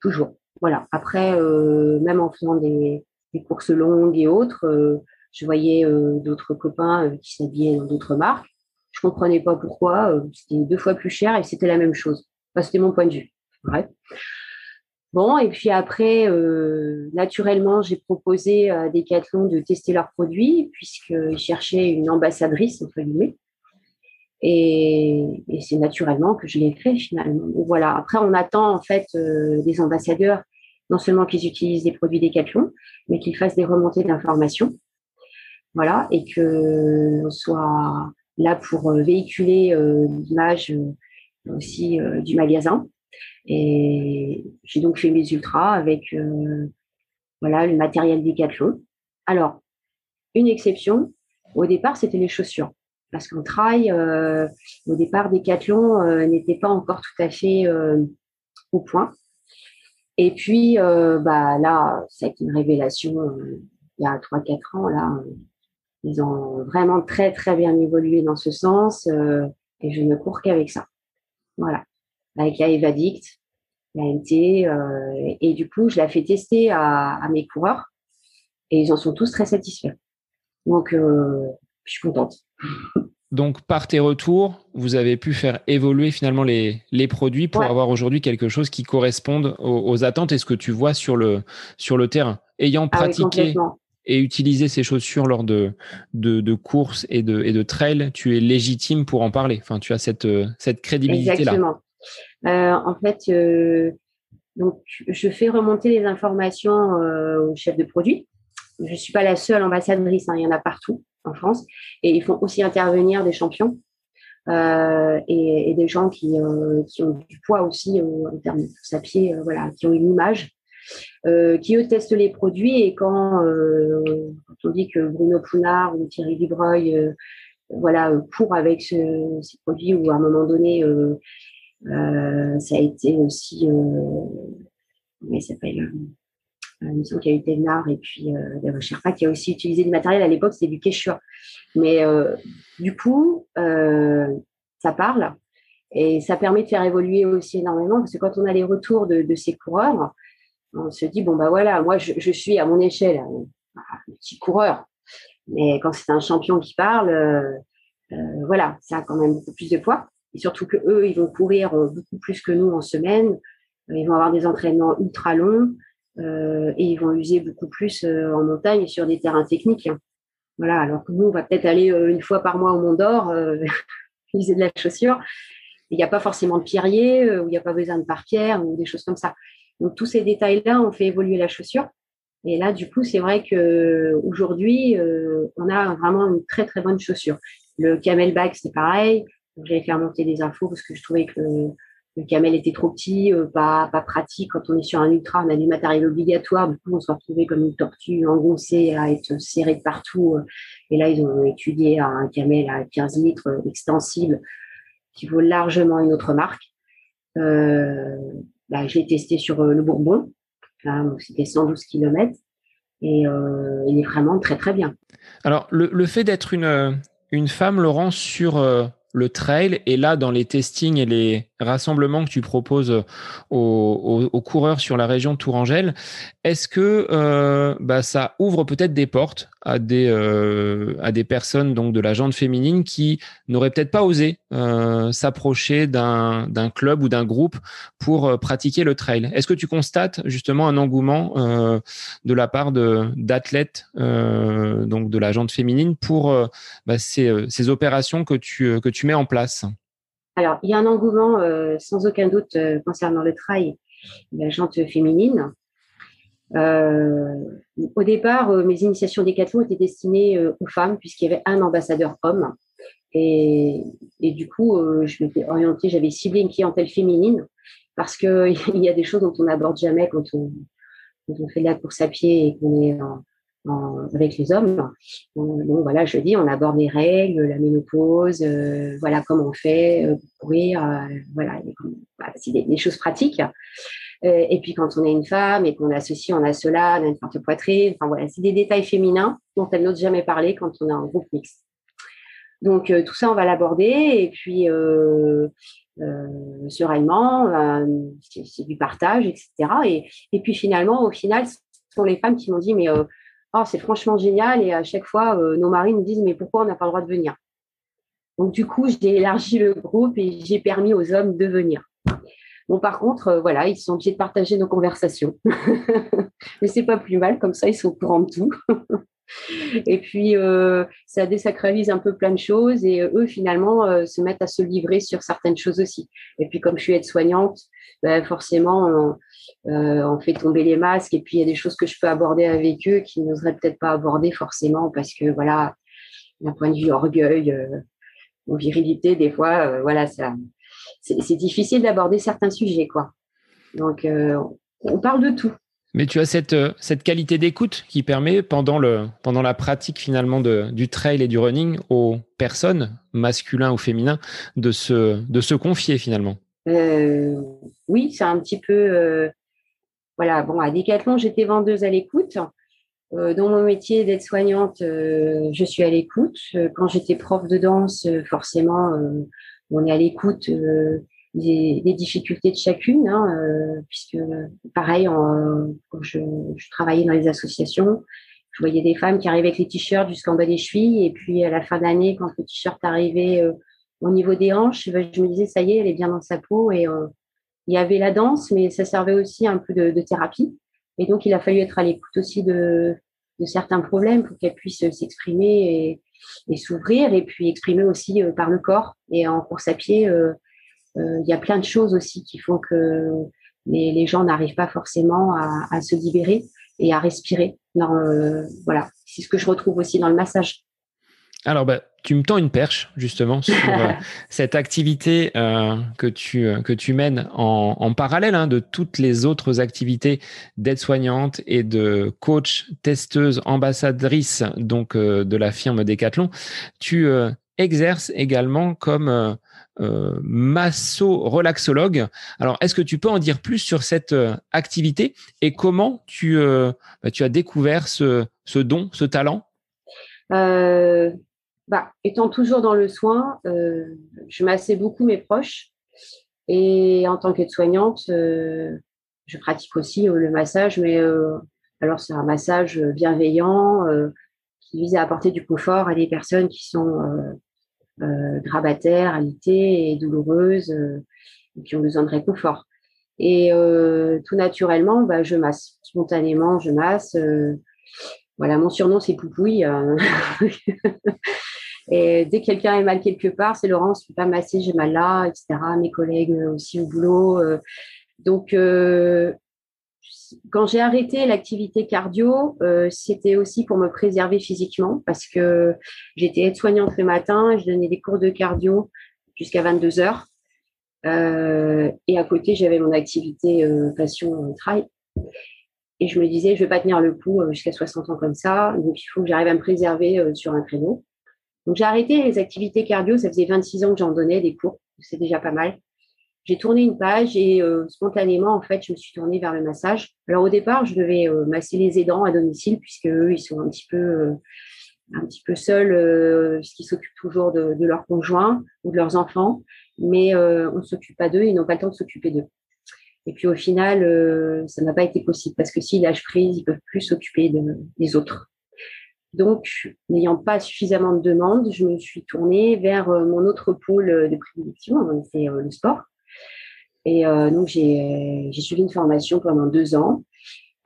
toujours. Voilà. Après, euh, même en faisant des, courses longues et autres, je voyais d'autres copains qui s'habillaient dans d'autres marques. Je comprenais pas pourquoi. c'était deux fois plus cher et c'était la même chose. c'était mon point de vue. Bref. Bon, et puis après, naturellement, j'ai proposé à Decathlon de tester leurs produits puisqu'ils cherchaient une ambassadrice, entre guillemets. Et, et c'est naturellement que je l'ai fait finalement. voilà. Après, on attend en fait des ambassadeurs non seulement qu'ils utilisent des produits Decathlon, mais qu'ils fassent des remontées d'informations. voilà, et que soit là pour véhiculer l'image aussi du magasin. Et j'ai donc fait mes ultras avec voilà le matériel Decathlon. Alors, une exception, au départ, c'était les chaussures. Parce qu'en trail, euh, au départ, Decathlon euh, n'était pas encore tout à fait euh, au point. Et puis, bah, là, c'est une révélation il y a 3-4 ans. Là, ils ont vraiment très, très bien évolué dans ce sens. et je ne cours qu'avec ça. Voilà. Avec la Evadict, la MT. et du coup, je l'ai fait tester à, à mes coureurs. Et ils en sont tous très satisfaits. Donc, euh, je suis contente. Donc, par tes retours, vous avez pu faire évoluer finalement les, les produits pour avoir aujourd'hui quelque chose qui corresponde aux, attentes et ce que tu vois sur le, sur le terrain. Ayant ah pratiqué et utilisé ces chaussures lors de, de, de, courses et de, et de trails, tu es légitime pour en parler. Enfin, tu as cette, cette crédibilité-là. Exactement. Euh, en fait, euh, donc, je fais remonter les informations euh, au chef de produit je ne suis pas la seule ambassadrice, hein, il y en a partout en France. Et ils font aussi intervenir des champions et, des gens qui, ont du poids aussi en termes de pied, voilà, qui ont une image, qui eux testent les produits. Et quand, on dit que Bruno Pounard ou Thierry Dubreuil voilà, avec ces produits, ou à un moment donné, ça a été aussi, comment il s'appelle une qui a eu Ténard et puis euh, Sherpa qui a aussi utilisé du matériel. À l'époque, c'était du Quechua. Mais euh, du coup, euh, ça parle et ça permet de faire évoluer aussi énormément parce que quand on a les retours de, ces coureurs, on se dit bon bah voilà, moi je, suis à mon échelle un petit coureur, mais quand c'est un champion qui parle, voilà, ça a quand même beaucoup plus de poids. Et surtout que eux, ils vont courir beaucoup plus que nous en semaine. Ils vont avoir des entraînements ultra longs. Euh, et ils vont user beaucoup plus euh, en montagne sur des terrains techniques. Hein. Voilà, alors que nous, on va peut-être aller euh, une fois par mois au Mont d'Or, utiliser de la chaussure. Il n'y a pas forcément de pierrier, où il n'y a pas besoin de parpière ou des choses comme ça. Donc tous ces détails-là, on fait évoluer la chaussure. Et là, du coup, c'est vrai que aujourd'hui, on a vraiment une très très bonne chaussure. Le camelback, c'est pareil. J'avais fait remonter des infos parce que je trouvais que le camel était trop petit, euh, pas, pas pratique. Quand on est sur un ultra, on a des matériels obligatoires. Du coup, on se retrouvait comme une tortue engoncée à être serrée de partout. Et là, ils ont étudié un camel à 15 litres euh, extensible qui vaut largement une autre marque. Euh, bah, je l'ai testé sur le Bourbon. C'était 112 km. Et il est vraiment très, très bien. Alors, le, le fait d'être une, une femme, Laurent, sur le trail. Et là dans les testings et les rassemblements que tu proposes aux, coureurs sur la région de Tourangelle, est-ce que euh, bah, ça ouvre peut-être des portes à des, euh, à des personnes donc de la jante féminine qui n'auraient peut-être pas osé euh, s'approcher d'un, d'un club ou d'un groupe pour pratiquer le trail Est-ce que tu constates justement un engouement de la part de, d'athlètes donc de la jante féminine pour bah, ces, ces opérations que tu, que tu mets en place? Alors, il y a un engouement euh, sans aucun doute euh, concernant le trail, la jante féminine. Euh, au départ, mes initiations décathlon étaient destinées aux femmes puisqu'il y avait un ambassadeur homme. Et, du coup, je m'étais orientée, j'avais ciblé une clientèle féminine parce qu'il y a des choses dont on n'aborde jamais quand on, fait de la course à pied et qu'on est avec les hommes. Donc voilà, je dis, on aborde les règles, la ménopause, euh, voilà comment on fait euh, pour courir, euh, voilà, c'est des, choses pratiques. Et puis quand on est une femme et qu'on a ceci, on a cela, on a une forte poitrine, enfin voilà, c'est des détails féminins dont elle n'ose jamais parler quand on a un groupe mixte. Donc tout ça, on va l'aborder et puis sereinement, c'est du partage, etc. Et, puis finalement, au final, ce sont les femmes qui m'ont dit mais oh, c'est franchement génial. Et à chaque fois, euh, nos maris nous disent, mais pourquoi on n'a pas le droit de venir? Donc, du coup, j'ai élargi le groupe et j'ai permis aux hommes de venir. Bon, par contre, euh, voilà, ils sont obligés de partager nos conversations. mais c'est pas plus mal, comme ça, ils sont au courant de tout. et puis, euh, ça désacralise un peu plein de choses et eux, finalement, se mettent à se livrer sur certaines choses aussi. Et puis, comme je suis aide-soignante, ben, forcément, on, fait tomber les masques et puis il y a des choses que je peux aborder avec eux qui n'oseraient peut-être pas aborder forcément parce que voilà, d'un point de vue orgueil ou virilité, des fois, voilà, ça, c'est difficile d'aborder certains sujets, quoi. Donc, on parle de tout. Mais tu as cette, euh, cette qualité d'écoute qui permet, pendant, le, pendant la pratique finalement de, du trail et du running, aux personnes, masculins ou féminins, de se, de se confier finalement. Euh, oui, c'est un petit peu. Euh, voilà, bon, à Decathlon, j'étais vendeuse à l'écoute. dans mon métier d'aide-soignante, je suis à l'écoute. Quand j'étais prof de danse, forcément, on est à l'écoute des, difficultés de chacune, hein, euh, puisque pareil, quand je, travaillais dans les associations, je voyais des femmes qui arrivaient avec les t-shirts jusqu'en bas des chevilles, et puis à la fin d'année, quand le t-shirt arrivait euh, au niveau des hanches, ben, je me disais ça y est, elle est bien dans sa peau, et euh, il y avait la danse, mais ça servait aussi un peu de thérapie, et donc il a fallu être à l'écoute aussi de, de certains problèmes pour qu'elle puisse s'exprimer et, s'ouvrir, et puis exprimer aussi par le corps. Et en course à pied, euh, il y a plein de choses aussi qui font que les, gens n'arrivent pas forcément à, se libérer et à respirer. Euh, voilà, c'est ce que je retrouve aussi dans le massage. Alors, bah, tu me tends une perche justement sur euh, cette activité euh, que, tu, que tu mènes en, en parallèle hein, de toutes les autres activités d'aide-soignante et de coach, testeuse, ambassadrice donc de la firme Decathlon. Tu exerces également comme euh, masso-relaxologue. Alors, est-ce que tu peux en dire plus sur cette euh, activité et comment tu, euh, bah, tu as découvert ce, ce, don, ce talent? Bah, Étant toujours dans le soin, je massais beaucoup mes proches. Et en tant qu'aide-soignante, je pratique aussi le massage, mais alors c'est un massage bienveillant qui vise à apporter du confort à des personnes qui sont euh, grabataires, alitées et douloureuses, euh, qui ont besoin de réconfort. Et euh, tout naturellement, bah, je masse. Spontanément, je masse. voilà, mon surnom, c'est Poupouille. Et dès que quelqu'un est mal quelque part, c'est Laurence, tu peux pas masser, j'ai mal là, etc. Mes collègues aussi au boulot. donc, quand j'ai arrêté l'activité cardio, euh, c'était aussi pour me préserver physiquement parce que j'étais aide-soignante le matin, je donnais des cours de cardio jusqu'à 22 heures. Euh, et à côté, j'avais mon activité euh, passion trail. Et je me disais, je vais pas tenir le coup jusqu'à 60 ans comme ça, donc il faut que j'arrive à me préserver sur un créneau. Donc j'ai arrêté les activités cardio, ça faisait 26 ans que j'en donnais des cours, c'est déjà pas mal j'ai tourné une page et euh, spontanément, en fait, je me suis tournée vers le massage. Alors au départ, je devais euh, masser les aidants à domicile puisque eux, ils sont un petit peu, euh, un petit peu seuls, puisqu'ils s'occupent toujours de, de leurs conjoints ou de leurs enfants, mais on ne s'occupe pas d'eux, ils n'ont pas le temps de s'occuper d'eux. Et puis au final, ça n'a pas été possible parce que s'ils lâchent prise, ils peuvent plus s'occuper de, des autres. Donc, n'ayant pas suffisamment de demandes, je me suis tournée vers mon autre pôle de prédilection, c'est le sport. Et euh, donc, j'ai suivi une formation pendant deux ans.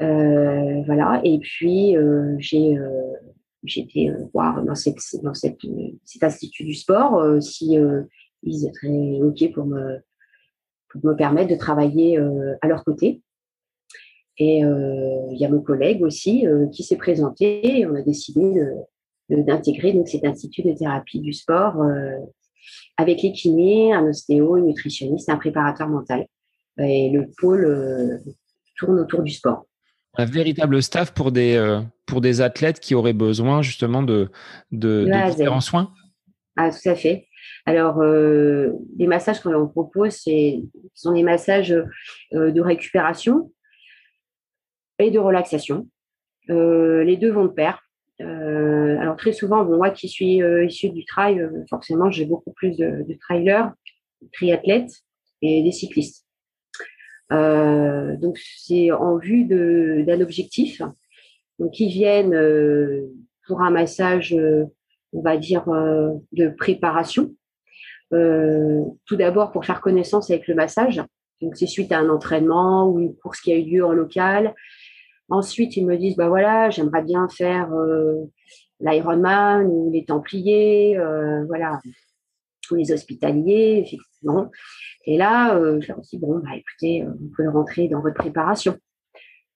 Euh, voilà. Et puis, euh, j'ai été voir dans, cette, cet institut du sport si ils étaient OK pour me permettre de travailler à leur côté. Et il y a mon collègue aussi qui s'est présenté et on a décidé d'intégrer donc cet institut de thérapie du sport avec les kinés, un ostéo, une nutritionniste, un préparateur mental. Et le pôle euh, tourne autour du sport. Un véritable staff pour des, euh, pour des athlètes qui auraient besoin justement de, de, différents soins? Ah, tout à fait. Alors, euh, les massages qu'on propose, ce sont des massages de récupération et de relaxation. les deux vont de pair. Euh, alors très souvent, moi qui suis euh, issu du trail, euh, forcément, j'ai beaucoup plus de, de trailers, triathlètes et des cyclistes. donc c'est en vue d'un objectif. Donc ils viennent pour un massage, on va dire, de préparation. tout d'abord pour faire connaissance avec le massage. Donc c'est suite à un entraînement ou une course qui a eu lieu en local. Ensuite, ils me disent, bah voilà, j'aimerais bien faire euh, l'Ironman ou les Templiers, euh, voilà. tous les hospitaliers, effectivement. Et là, je leur dis, bon, bah, écoutez, vous pouvez rentrer dans votre préparation.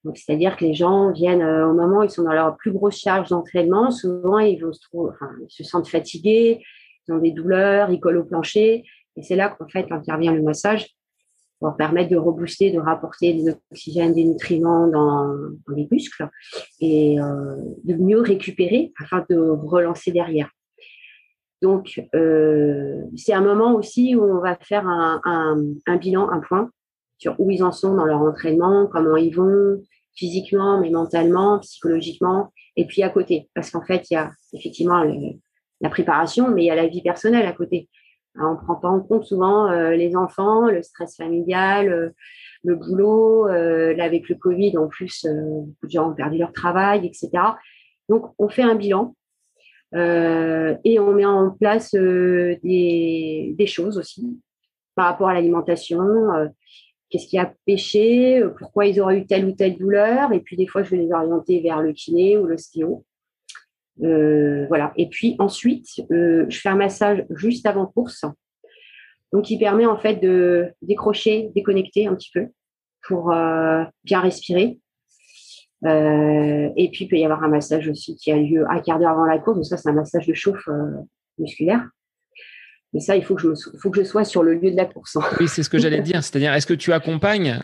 Donc, c'est-à-dire que les gens viennent au moment où ils sont dans leur plus grosse charge d'entraînement. Souvent, ils, vont se enfin, ils se sentent fatigués, ils ont des douleurs, ils collent au plancher. Et c'est là qu'en fait intervient le massage pour permettre de rebooster, de rapporter de l'oxygène, des nutriments dans, les muscles et euh, de mieux récupérer afin de relancer derrière. Donc, euh, c'est un moment aussi où on va faire un, un, bilan, un point sur où ils en sont dans leur entraînement, comment ils vont physiquement, mais mentalement, psychologiquement, et puis à côté. Parce qu'en fait, il y a effectivement la préparation, mais il y a la vie personnelle à côté. On prend pas en compte souvent euh, les enfants, le stress familial, euh, le boulot. Euh, là, avec le Covid, en plus, beaucoup de gens ont perdu leur travail, etc. Donc, on fait un bilan et on met en place des, choses aussi par rapport à l'alimentation. Qu'est-ce qui a péché Pourquoi ils auraient eu telle ou telle douleur Et puis, des fois, je vais les orienter vers le kiné ou l'ostéo. Euh, voilà. Et puis ensuite, euh, je fais un massage juste avant course, donc qui permet en fait de décrocher, déconnecter un petit peu pour euh, bien respirer. et puis il peut y avoir un massage aussi qui a lieu un quart d'heure avant la course. Donc ça, c'est un massage de chauffe musculaire. Mais ça, il faut que, je faut que je sois sur le lieu de la course. Hein. Oui, c'est ce que j'allais dire. C'est-à-dire, est-ce que tu accompagnes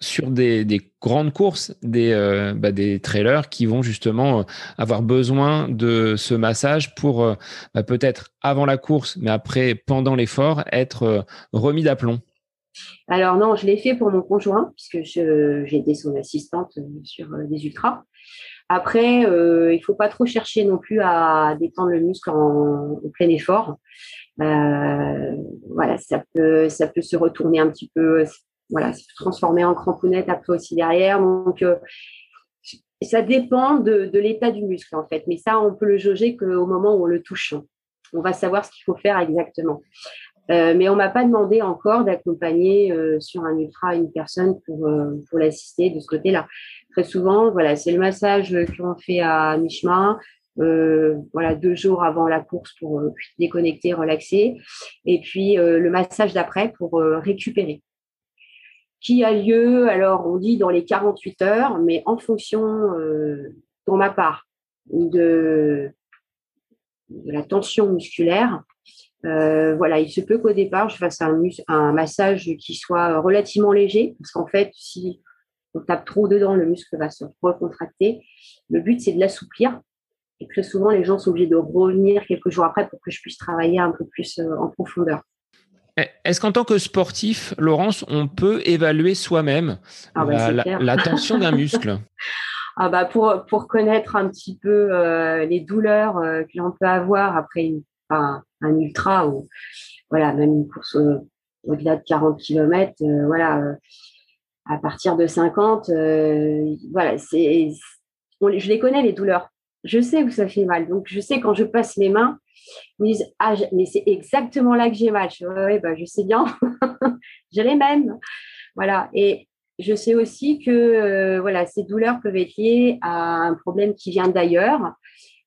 sur des, grandes courses des, euh, bah, des trailers qui vont justement euh, avoir besoin de ce massage pour euh, bah, peut-être avant la course, mais après, pendant l'effort, être remis d'aplomb Alors non, je l'ai fait pour mon conjoint, puisque j'ai été son assistante sur des ultras. Après, il il faut pas trop chercher non plus à détendre le muscle en, plein effort. voilà, ça peut, ça peut se retourner un petit peu voilà, se transformer en crampounette après aussi derrière. Donc, euh, ça dépend de, l'état du muscle, en fait. Mais ça, on peut le jauger qu'au moment où on le touche. On va savoir ce qu'il faut faire exactement. Euh, mais on m'a pas demandé encore d'accompagner euh, sur un ultra une personne pour, pour l'assister de ce côté-là. Très souvent, voilà, c'est le massage qu'on fait à mi-chemin, voilà, deux jours avant la course pour déconnecter, relaxer, et puis le massage d'après pour récupérer qui a lieu, alors on dit dans les 48 heures, mais en fonction, euh, pour ma part, de, de la tension musculaire. Euh, voilà, il se peut qu'au départ, je fasse un, un, massage qui soit relativement léger, parce qu'en fait, si on tape trop dedans, le muscle va se recontracter. Le but, c'est de l'assouplir. Et très souvent, les gens sont obligés de revenir quelques jours après pour que je puisse travailler un peu plus euh, en profondeur. Est-ce qu'en tant que sportif, Laurence, on peut évaluer soi-même ah bah, la, tension d'un muscle ah bah pour, pour connaître un petit peu euh, les douleurs euh, que l'on peut avoir après un, ultra ou voilà, même une course au-delà de 40 km, euh, voilà, à partir de 50, voilà, c'est, je les connais les douleurs. Je sais où ça fait mal. Donc, je sais quand je passe les mains, ils me disent Ah, mais c'est exactement là que j'ai mal. Je, ouais, bah, je sais bien, j'ai les mêmes. Voilà. Et je sais aussi que euh, voilà, ces douleurs peuvent être liées à un problème qui vient d'ailleurs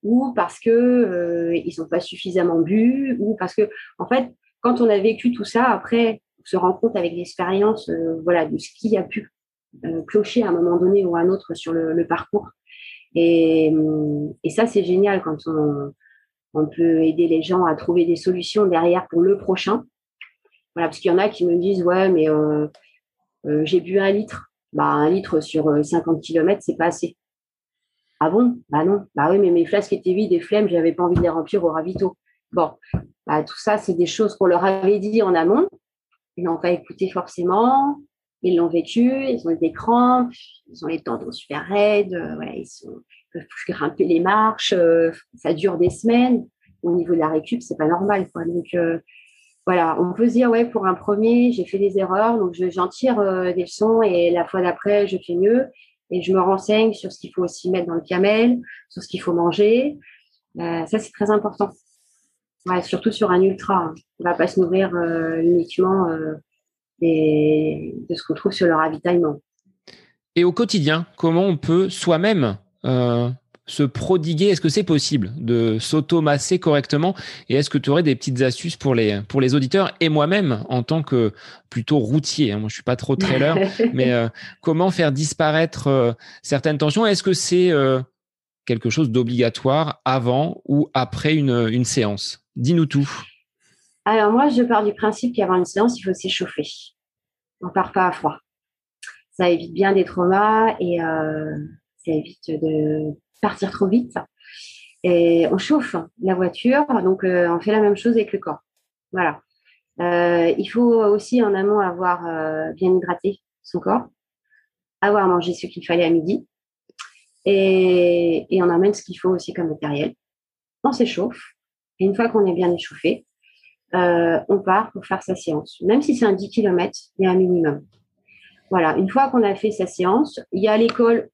ou parce que euh, ils n'ont pas suffisamment bu ou parce que en fait quand on a vécu tout ça après on se rend compte avec l'expérience euh, voilà de ce qui a pu clocher à un moment donné ou à un autre sur le, parcours et, ça c'est génial quand on, on peut aider les gens à trouver des solutions derrière pour le prochain. Voilà, parce qu'il y en a qui me disent ouais, mais euh, euh, j'ai bu un litre. Bah un litre sur 50 euh, km, c'est pas assez. Ah bon? Bah non. Bah oui, mais mes flasques étaient vides et flemmes, j'avais pas envie de les remplir au ravito. Bon, bah, tout ça, c'est des choses qu'on leur avait dit en amont. Ils n'ont pas écouté forcément. Ils l'ont vécu. Ils ont des crampes. Ils ont les tendons super raides. voilà, ils sont peuvent grimper les marches, euh, ça dure des semaines. Au niveau de la récup, c'est pas normal. Donc euh, voilà, on peut se dire ouais pour un premier, j'ai fait des erreurs, donc j'en tire euh, des leçons et la fois d'après, je fais mieux et je me renseigne sur ce qu'il faut aussi mettre dans le camel, sur ce qu'il faut manger. ça c'est très important. Ouais, surtout sur un ultra, hein. on va pas se nourrir uniquement de ce qu'on trouve sur le ravitaillement. Et au quotidien, comment on peut soi-même euh, se prodiguer? Est-ce que c'est possible de s'automasser correctement? Et est-ce que tu aurais des petites astuces pour les, pour les auditeurs et moi-même en tant que plutôt routier hein, Moi, je suis pas trop trailer, mais euh, comment faire disparaître euh, certaines tensions? Est-ce que c'est quelque chose d'obligatoire avant ou après une, une séance? Dis-nous tout. Alors moi, je pars du principe qu'avant une séance, il faut s'échauffer. On part pas à froid. Ça évite bien des traumas et ça évite de partir trop vite. Et on chauffe la voiture, donc euh, on fait la même chose avec le corps. Voilà. Euh, il faut aussi en amont avoir euh, bien hydraté son corps, avoir mangé ce qu'il fallait à midi, et, et on amène ce qu'il faut aussi comme matériel. On s'échauffe, et une fois qu'on est bien échauffé, on part pour faire sa séance. Même si c'est un 10 km, il y a un minimum. Voilà, une fois qu'on a fait sa séance, il y a l'école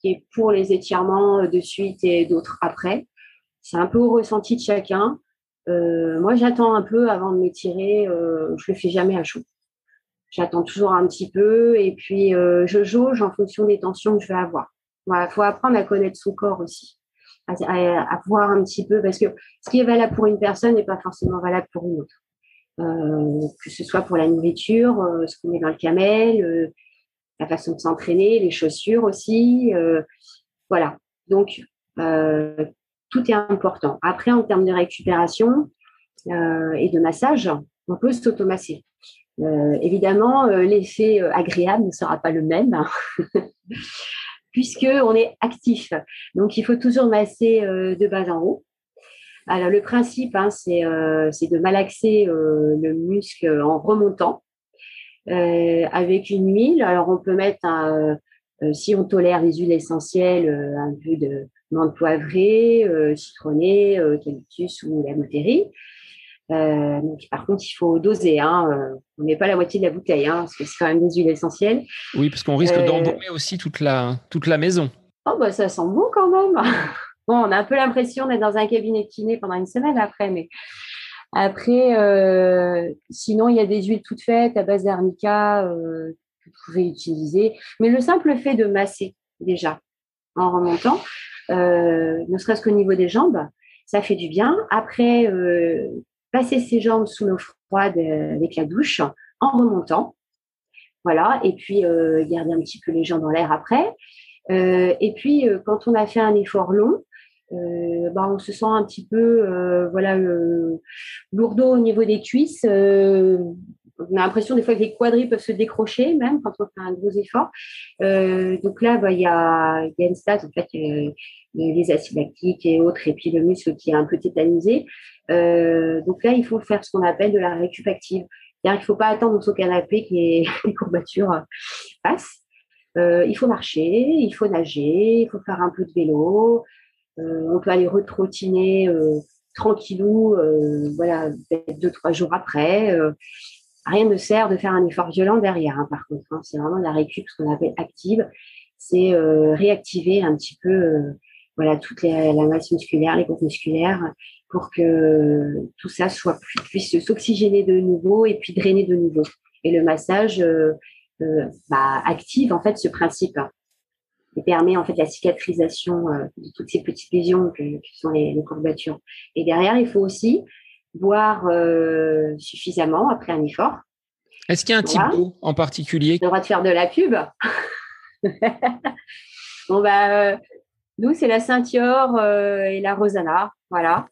qui est pour les étirements euh, de suite et d'autres après. C'est un peu au ressenti de chacun. Euh, moi, j'attends un peu avant de m'étirer. Euh, je le fais jamais à chaud. J'attends toujours un petit peu et puis euh, je jauge en fonction des tensions que je vais avoir. Il faut apprendre à connaître son corps aussi, à, voir un petit peu parce que ce qui est valable pour une personne n'est pas forcément valable pour une autre. Euh, que ce soit pour la nourriture, ce qu'on met dans le camel, la façon de s'entraîner, les chaussures aussi. Euh, voilà. Donc, euh, tout est important. Après, en termes de récupération euh, et de massage, on peut s'automasser. évidemment, l'effet agréable ne sera pas le même. puisque on est actif. Donc, il faut toujours masser de bas en haut. Alors, le principe, hein, c'est de malaxer le muscle en remontant. Euh, avec une huile. Alors, on peut mettre, euh, si on tolère les huiles essentielles, euh, un peu de menthe poivrée, citronné, eucalyptus ou la motérie. Euh, donc, par contre, il faut doser. Hein. on n'est pas la moitié de la bouteille, hein, parce que c'est quand même des huiles essentielles. Oui, parce qu'on risque d'embaumer aussi toute la, toute la maison. Oh, bah, ça sent bon quand même. bon, on a un peu l'impression d'être dans un cabinet de kiné pendant une semaine après, mais après, euh, sinon, il y a des huiles toutes faites à base d'arnica euh, que vous pouvez utiliser. Mais le simple fait de masser déjà en remontant, euh, ne serait-ce qu'au niveau des jambes, ça fait du bien. Après, euh, passer ses jambes sous l'eau froide euh, avec la douche en remontant. Voilà. Et puis, euh, garder un petit peu les jambes dans l'air après. et puis, quand on a fait un effort long, euh, bah, on se sent un petit peu euh, voilà lourdeau au niveau des cuisses. Euh, on a l'impression des fois que les quadris peuvent se décrocher même quand on fait un gros effort. donc là, bah, il y, a, une stat en fait, les acides lactiques et autres, et puis le muscle qui est un peu tétanisé. donc là, il faut faire ce qu'on appelle de la récup active. Il ne faut pas attendre au canapé que les, les courbatures passent. il faut marcher, il faut nager, il faut faire un peu de vélo, euh, on peut aller retrottiner euh, tranquillou, euh, voilà, deux, trois jours après. Rien ne sert de faire un effort violent derrière, hein, par contre. Hein. c'est vraiment la récup, ce qu'on appelle active. C'est réactiver un petit peu voilà, toute la masse musculaire, les groupes musculaires, pour que tout ça soit puisse s'oxygéner de nouveau et puis drainer de nouveau. Et le massage bah, active en fait ce principe et permet en fait la cicatrisation euh, de toutes ces petites lésions que, sont les, courbatures. Et derrière, il faut aussi boire euh, suffisamment après un effort. Est-ce qu'il y a un type d'eau en particulier? On le droit de faire de la pub. bon bah, euh, nous c'est la Saint-Yor et la Rosana, voilà.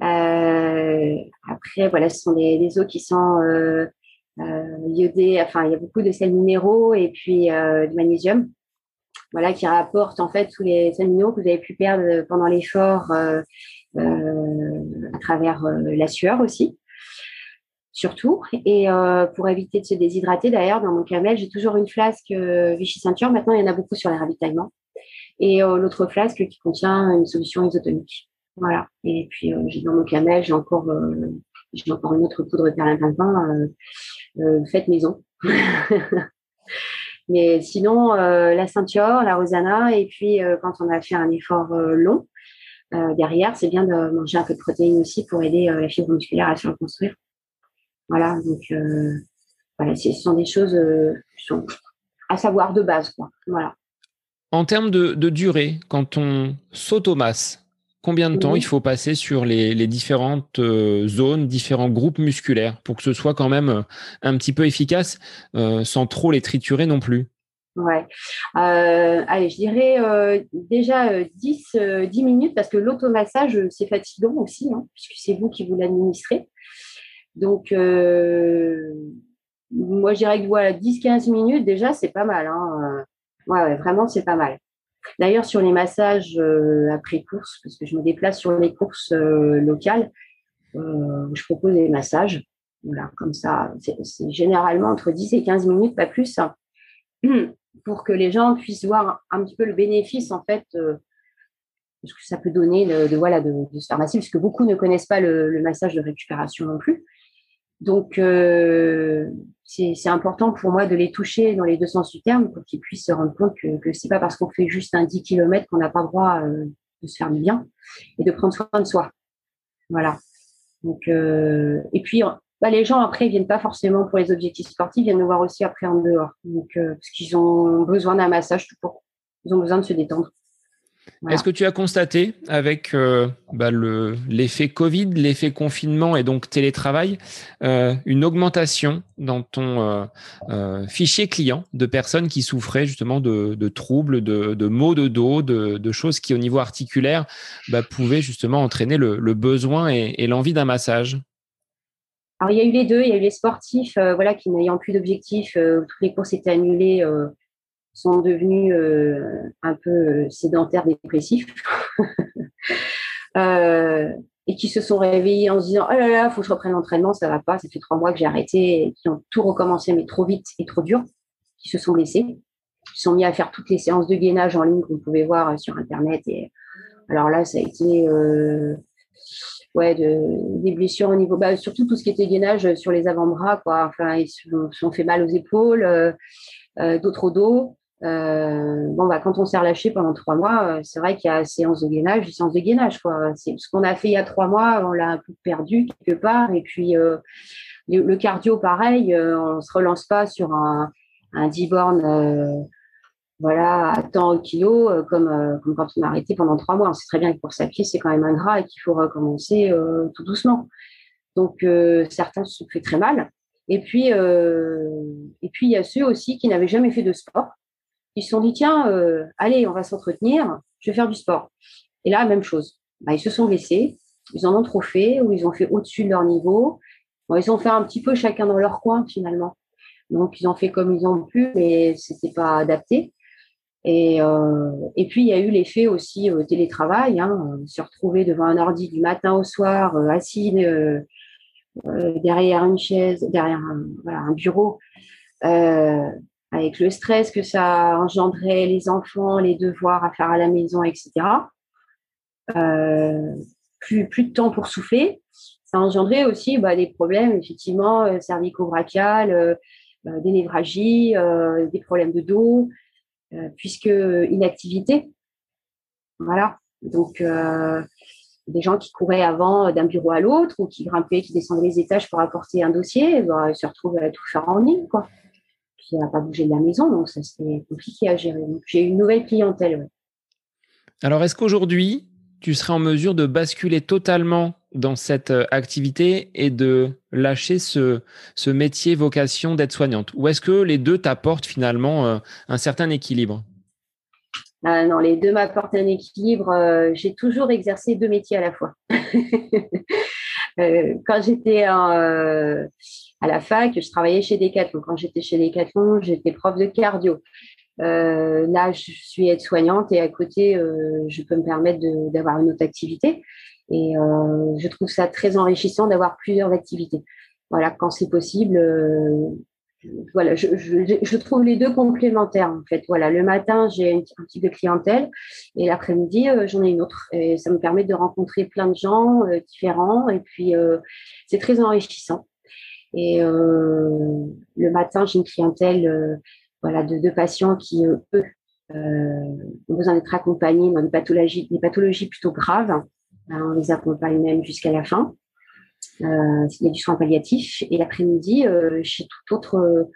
après, voilà, ce sont des, des eaux qui sont iodées. Enfin, il y a beaucoup de sels minéraux et puis du magnésium voilà, qui rapporte en fait tous les aminos que vous avez pu perdre pendant l'effort euh, euh, à travers euh, la sueur aussi, surtout. Et pour éviter de se déshydrater, d'ailleurs, dans mon camel, j'ai toujours une flasque Vichy Ceinture. Maintenant, il y en a beaucoup sur les ravitaillements. Et l'autre flasque qui contient une solution isotonique. Voilà. Et puis, dans mon camel, j'ai encore, j'ai encore une autre poudre perlimpinpin euh, faite maison. Mais sinon, euh, la ceinture, la rosana, et puis euh, quand on a fait un effort euh, derrière, c'est bien de manger un peu de protéines aussi pour aider la fibre musculaire à se reconstruire. Voilà, donc voilà, ce sont des choses à savoir de base, quoi. Voilà. En termes de, durée, quand on s'automasse, combien de temps il faut passer sur les, différentes euh, zones, différents groupes musculaires pour que ce soit quand même euh, un petit peu efficace euh, sans trop les triturer non plus? Ouais. allez, je dirais déjà 10, 10 minutes parce que l'automassage, c'est fatigant aussi, hein, puisque c'est vous qui vous l'administrez. Donc, moi, je dirais que voilà, 10-15 minutes, déjà, c'est pas mal. Hein. Ouais, vraiment, c'est pas mal. D'ailleurs, sur les massages euh, après course, parce que je me déplace sur les courses euh, locales, euh, je propose des massages. Voilà, comme ça, c'est généralement entre 10 et 15 minutes, pas plus, hein, pour que les gens puissent voir un petit peu le bénéfice, en fait, de ce que ça peut donner de, voilà, de, de, se faire masser, puisque beaucoup ne connaissent pas le massage de récupération non plus. Donc, euh, c'est important pour moi de les toucher dans les deux sens du terme pour qu'ils puissent se rendre compte que, que c'est pas parce qu'on fait juste un 10 km qu'on n'a pas le droit euh, de se faire du bien et de prendre soin de soi. Voilà. Donc, euh, et puis, bah, les gens après ils viennent pas forcément pour les objectifs sportifs, ils viennent nous voir aussi après en dehors. Donc, parce qu'ils ont besoin d'un massage tout pour, ils ont besoin de se détendre. Est-ce que tu as constaté avec euh, bah, l'effet Covid, l'effet confinement et donc télétravail, euh, une augmentation dans ton euh, fichier client de personnes qui souffraient justement de, troubles, de, maux de dos, de, choses qui au niveau articulaire bah, pouvaient justement entraîner le, besoin et, l'envie d'un massage? Alors, il y a eu les deux. Il y a eu les sportifs voilà, qui n'ayant plus d'objectifs, toutes les courses étaient annulées sont devenus euh, un peu euh, sédentaires, dépressifs, euh, et qui se sont réveillés en se disant Oh là là, faut que je reprenne l'entraînement, ça va pas, ça fait trois mois que j'ai arrêté, qui ont tout recommencé, mais trop vite et trop dur, qui se sont blessés, qui sont mis à faire toutes les séances de gainage en ligne qu'on pouvait voir sur Internet. Et alors là, ça a été ouais, blessures au niveau, bah, surtout tout ce qui était gainage sur les avant-bras, quoi. Enfin, ils se sont fait mal aux épaules, d'autres au dos. Euh, bon, bah, quand on s'est relâché pendant trois mois, euh, c'est vrai qu'il y a séance de gainage, séance de gainage. Quoi. C'est ce qu'on a fait il y a trois mois, on l'a un peu perdu quelque part. Et puis euh, le, cardio, pareil, on se relance pas sur un, un 10 bornes voilà, à temps au kilo, comme, comme quand on a arrêté pendant trois mois. On sait très bien que pour sa pied, c'est quand même ingrat et qu'il faut recommencer tout doucement. Donc certains se fait très mal. Et puis, il y a ceux aussi qui n'avaient jamais fait de sport ils se sont dit, tiens, euh, allez, on va s'entretenir, je vais faire du sport. Et là, même chose. Bah, ils se sont blessés, ils en ont trop fait, ou ils ont fait au-dessus de leur niveau. ils ont fait un petit peu chacun dans leur coin, finalement. Donc, ils ont fait comme ils ont pu, mais ce n'était pas adapté. Et, euh, et puis, il y a eu l'effet aussi au télétravail, hein, se retrouver devant un ordi du matin au soir, euh, assis derrière une chaise, derrière un, bureau avec le stress que ça engendrait, les enfants, les devoirs à faire à la maison, etc. Euh, plus, de temps pour souffler. Ça engendrait aussi bah, des problèmes, effectivement, euh, cervico-brachial, euh, euh, des névragies, des problèmes de dos, puisque inactivité. Voilà. Donc, des gens qui couraient avant d'un bureau à l'autre ou qui grimpaient, qui descendaient les étages pour apporter un dossier, bah, se retrouvent à tout faire en ligne, quoi qui n'a pas bougé de la maison, donc ça c'était compliqué à gérer. J'ai une nouvelle clientèle. Alors est-ce qu'aujourd'hui, tu serais en mesure de basculer totalement dans cette euh, activité et de lâcher ce, métier vocation d'aide-soignante Ou est-ce que les deux t'apportent finalement euh, un certain équilibre? Ah non, les deux m'apportent un équilibre. Euh, j'ai toujours exercé deux métiers à la fois. quand j'étais à la fac, je travaillais chez Decathlon. Quand j'étais chez Decathlon, j'étais prof de cardio. Euh, là, je suis aide-soignante et à côté, euh, je peux me permettre d'avoir une autre activité. Et euh, je trouve ça très enrichissant d'avoir plusieurs activités. Voilà, quand c'est possible. voilà, je, trouve les deux complémentaires en fait. Voilà, le matin, j'ai un, type de clientèle et l'après-midi, j'en ai une autre. Et ça me permet de rencontrer plein de gens différents et puis c'est très enrichissant. Et le matin, j'ai une clientèle voilà, de, de, patients qui, eux, euh, ont besoin d'être accompagnés dans des pathologies, plutôt graves. Hein, on les accompagne même jusqu'à la fin. Euh, il y a du soin palliatif. Et l'après-midi, euh, chez toute autre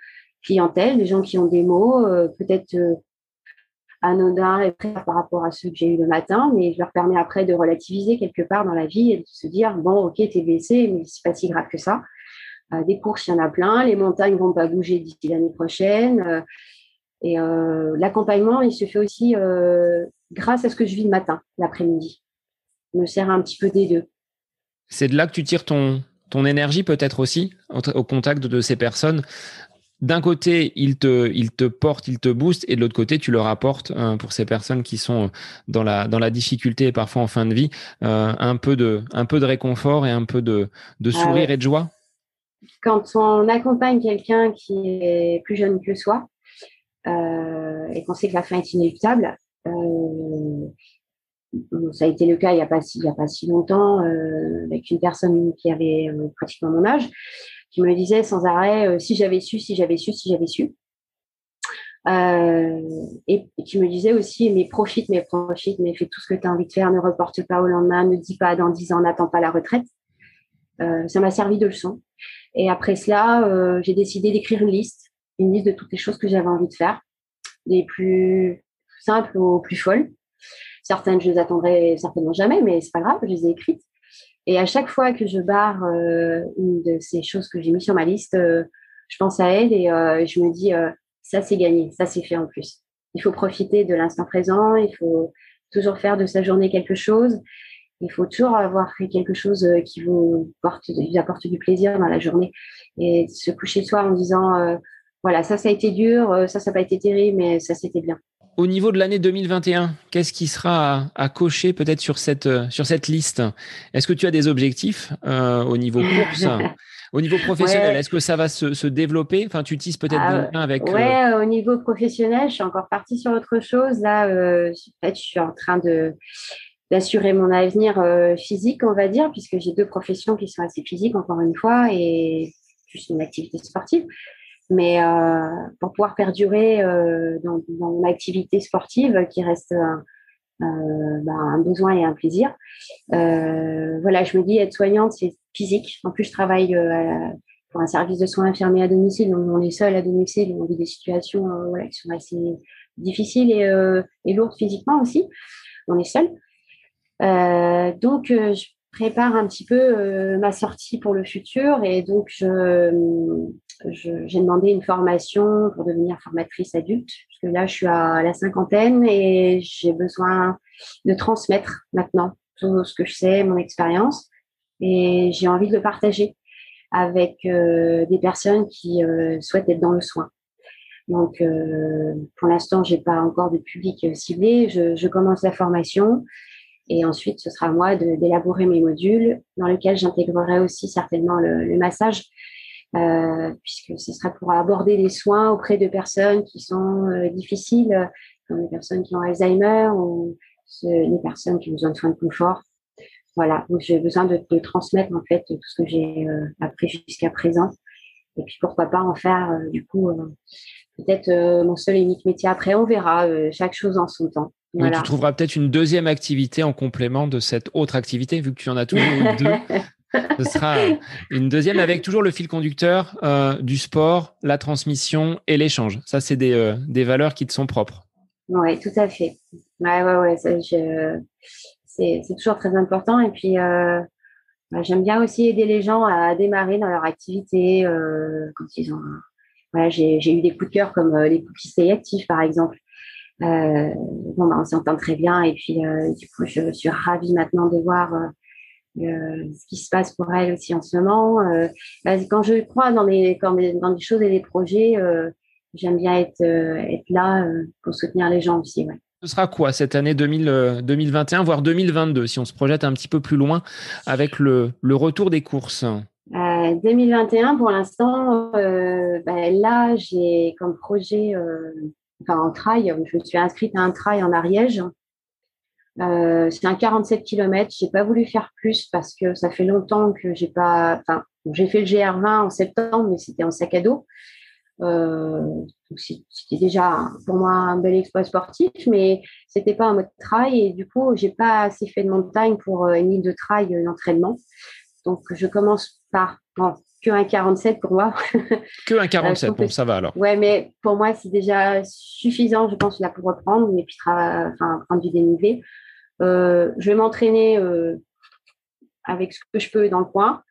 clientèle, des gens qui ont des maux, peut-être anodins et par rapport à ceux que j'ai eu le matin, mais je leur permets après de relativiser quelque part dans la vie et de se dire bon, ok, t'es blessé, mais c'est pas si grave que ça. Euh, des courses, il y en a plein. Les montagnes vont pas bouger d'ici l'année prochaine. Euh, et euh, l'accompagnement, il se fait aussi grâce à ce que je vis le matin, l'après-midi. Je me sert un petit peu des deux. C'est de là que tu tires ton, ton énergie peut-être aussi au contact de ces personnes d'un côté, ils te, il te portent, ils te boostent, et de l'autre côté, tu leur apportes, euh, pour ces personnes qui sont dans la, dans la difficulté et parfois en fin de vie, euh, un, peu de, un peu de réconfort et un peu de, de ah sourire et de joie Quand on accompagne quelqu'un qui est plus jeune que soi, euh, et qu'on sait que la fin est inéluctable, ça a été le cas il n'y a, pas si, longtemps avec une personne qui avait pratiquement mon âge qui me disait sans arrêt euh, si j'avais su, si j'avais su, si j'avais su. Euh, et, qui me disait aussi mais profite, mais profite, mais fais tout ce que tu as envie de faire, ne reporte pas au lendemain, ne dis pas dans 10 ans, n'attends pas la retraite. Euh, ça m'a servi de leçon. Et après cela, j'ai décidé d'écrire une liste, une liste de toutes les choses que j'avais envie de faire, des plus simples aux plus folles. Certaines, je les attendrai certainement jamais, mais c'est pas grave, je les ai écrites. Et à chaque fois que je barre euh, une de ces choses que j'ai mis sur ma liste, euh, je pense à elle et euh, je me dis ça c'est gagné, ça c'est fait en plus. Il faut profiter de l'instant présent, il faut toujours faire de sa journée quelque chose. Il faut toujours avoir fait quelque chose qui vous, porte, vous apporte du plaisir dans la journée et se coucher le soir en disant voilà ça ça a été dur, ça ça n'a pas été terrible, mais ça c'était bien. Au niveau de l'année 2021, qu'est-ce qui sera à, cocher peut-être sur cette, euh, sur cette liste? Est-ce que tu as des objectifs euh, au niveau course? Au niveau professionnel, est-ce que ça va se, développer? Enfin, tu utilises peut-être ah, bien avec. Ouais, euh, au niveau professionnel, je suis encore partie sur autre chose. Là, en fait, je suis en train de d'assurer mon avenir physique, on va dire, puisque j'ai deux professions qui sont assez physiques, encore une fois, et juste une activité sportive. Mais euh, pour pouvoir perdurer euh, dans, dans, mon activité sportive, qui reste euh, ben, un besoin et un plaisir, voilà, je me dis être soignante, c'est physique. En plus, je travaille pour un service de soins infirmiers à domicile, donc on est seul à domicile, on vit des situations qui sont assez difficiles et, lourdes physiquement aussi. On est seul. Donc, je prépare un petit peu ma sortie pour le futur et donc je, j'ai demandé une formation pour devenir formatrice adulte, parce que là, je suis à la cinquantaine et j'ai besoin de transmettre maintenant tout ce que je sais, mon expérience, et j'ai envie de le partager avec euh, des personnes qui euh, souhaitent être dans le soin. Donc, euh, pour l'instant, j'ai pas encore de public ciblé. Je, commence la formation et ensuite, ce sera à moi d'élaborer mes modules dans lesquels j'intégrerai aussi certainement le, le massage euh, puisque ce sera pour aborder les soins auprès de personnes qui sont euh, difficiles, comme les personnes qui ont Alzheimer ou les personnes qui ont besoin de soins de confort. Voilà, donc j'ai besoin de, transmettre en fait tout ce que j'ai euh, appris jusqu'à présent. Et puis pourquoi pas en faire du coup peut-être mon seul et unique métier. Après, on verra chaque chose en son temps. Voilà. tu trouveras peut-être une deuxième activité en complément de cette autre activité, vu que tu en as toujours deux. Ce sera une deuxième avec toujours le fil conducteur euh, du sport, la transmission et l'échange. Ça, c'est des, euh, des, valeurs qui te sont propres. Oui, tout à fait. Ouais, ouais, ouais. C'est toujours très important. Et puis, euh, bah, j'aime bien aussi aider les gens à démarrer dans leur activité quand ils ont. Voilà, j'ai eu des coups de cœur comme les cookies Active, par exemple. Bon, bah, on s'entend très bien. Et puis, du coup, je suis ravie maintenant de voir euh, ce qui se passe pour elle aussi en ce moment. Euh, bah, quand je crois dans des, dans des choses et des projets, euh, j'aime bien être, être là pour soutenir les gens aussi. Ouais. Ce sera quoi cette année 2000, 2021, voire 2022, si on se projette un petit peu plus loin avec le, le retour des courses? 2021, pour l'instant, bah, là, j'ai comme projet, enfin en trail, je me suis inscrite à un trail en Ariège euh, c'est un 47 km. J'ai pas voulu faire plus parce que ça fait longtemps que j'ai pas. Enfin, j'ai fait le GR20 en septembre, mais c'était en sac à dos. Euh, c'était déjà pour moi un bel exploit sportif, mais c'était pas un mode trail et du coup j'ai pas assez fait de montagne pour euh, une de trail d'entraînement. Donc je commence par que un 47 pour moi. que un 47, bon, ça va alors. Ouais, mais pour moi, c'est déjà suffisant, je pense, là, pour reprendre et puis enfin, prendre du dénivelé. je vais m'entraîner avec ce que je peux dans le coin.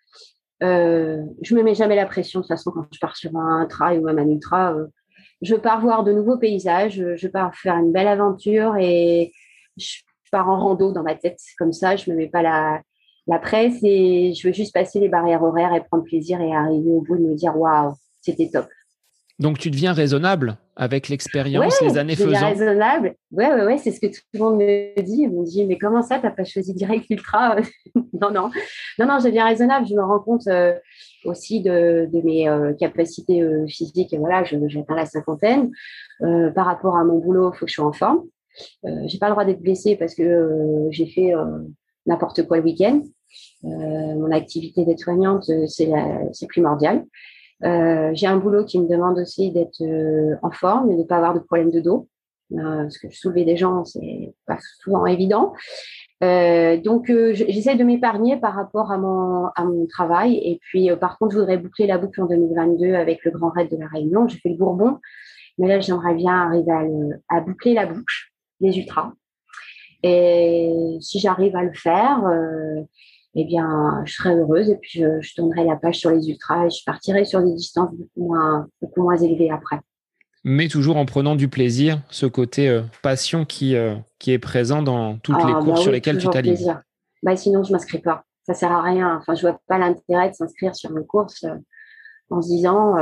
Euh, je me mets jamais la pression de toute façon quand je pars sur un trail ou même un ultra. Euh, je pars voir de nouveaux paysages, je pars faire une belle aventure et je pars en rando dans ma tête comme ça. Je me mets pas la, la presse et je veux juste passer les barrières horaires et prendre plaisir et arriver au bout de me dire waouh, c'était top. Donc tu deviens raisonnable avec l'expérience, les années faisant. raisonnable. Ouais, ouais, ouais, c'est ce que tout le monde me dit. Ils me dit, mais comment ça, tu n'as pas choisi direct ultra Non, non, non, non, je deviens raisonnable. Je me rends compte euh, aussi de, mes euh, capacités euh, physiques. Et voilà, j'atteins la cinquantaine. par rapport à mon boulot, il faut que je sois en forme. j'ai pas le droit d'être blessée parce que j'ai fait n'importe quoi le week-end. mon activité d'aide-soignante, c'est primordial. Euh, j'ai un boulot qui me demande aussi d'être euh, en forme et de ne pas avoir de problème de dos. Euh, parce que soulever des gens, c'est pas souvent évident. donc, j'essaie de m'épargner par rapport à mon, à mon travail. Et puis, par contre, je voudrais boucler la boucle en 2022 avec le Grand Raid de la Réunion. J'ai fait le Bourbon, mais là, j'aimerais bien arriver à, à, boucler la boucle, les ultras. Et si j'arrive à le faire, eh bien, je serais heureuse et puis je, je, tournerai la page sur les ultras et je partirai sur des distances beaucoup moins, beaucoup moins élevées après. Mais toujours en prenant du plaisir, ce côté euh, passion qui, euh, qui est présent dans toutes les ah, courses bah sur lesquelles tu t'alignes. Bah, sinon, je ne m'inscris pas. Ça ne sert à rien. Enfin, je ne vois pas l'intérêt de s'inscrire sur une course euh, en se disant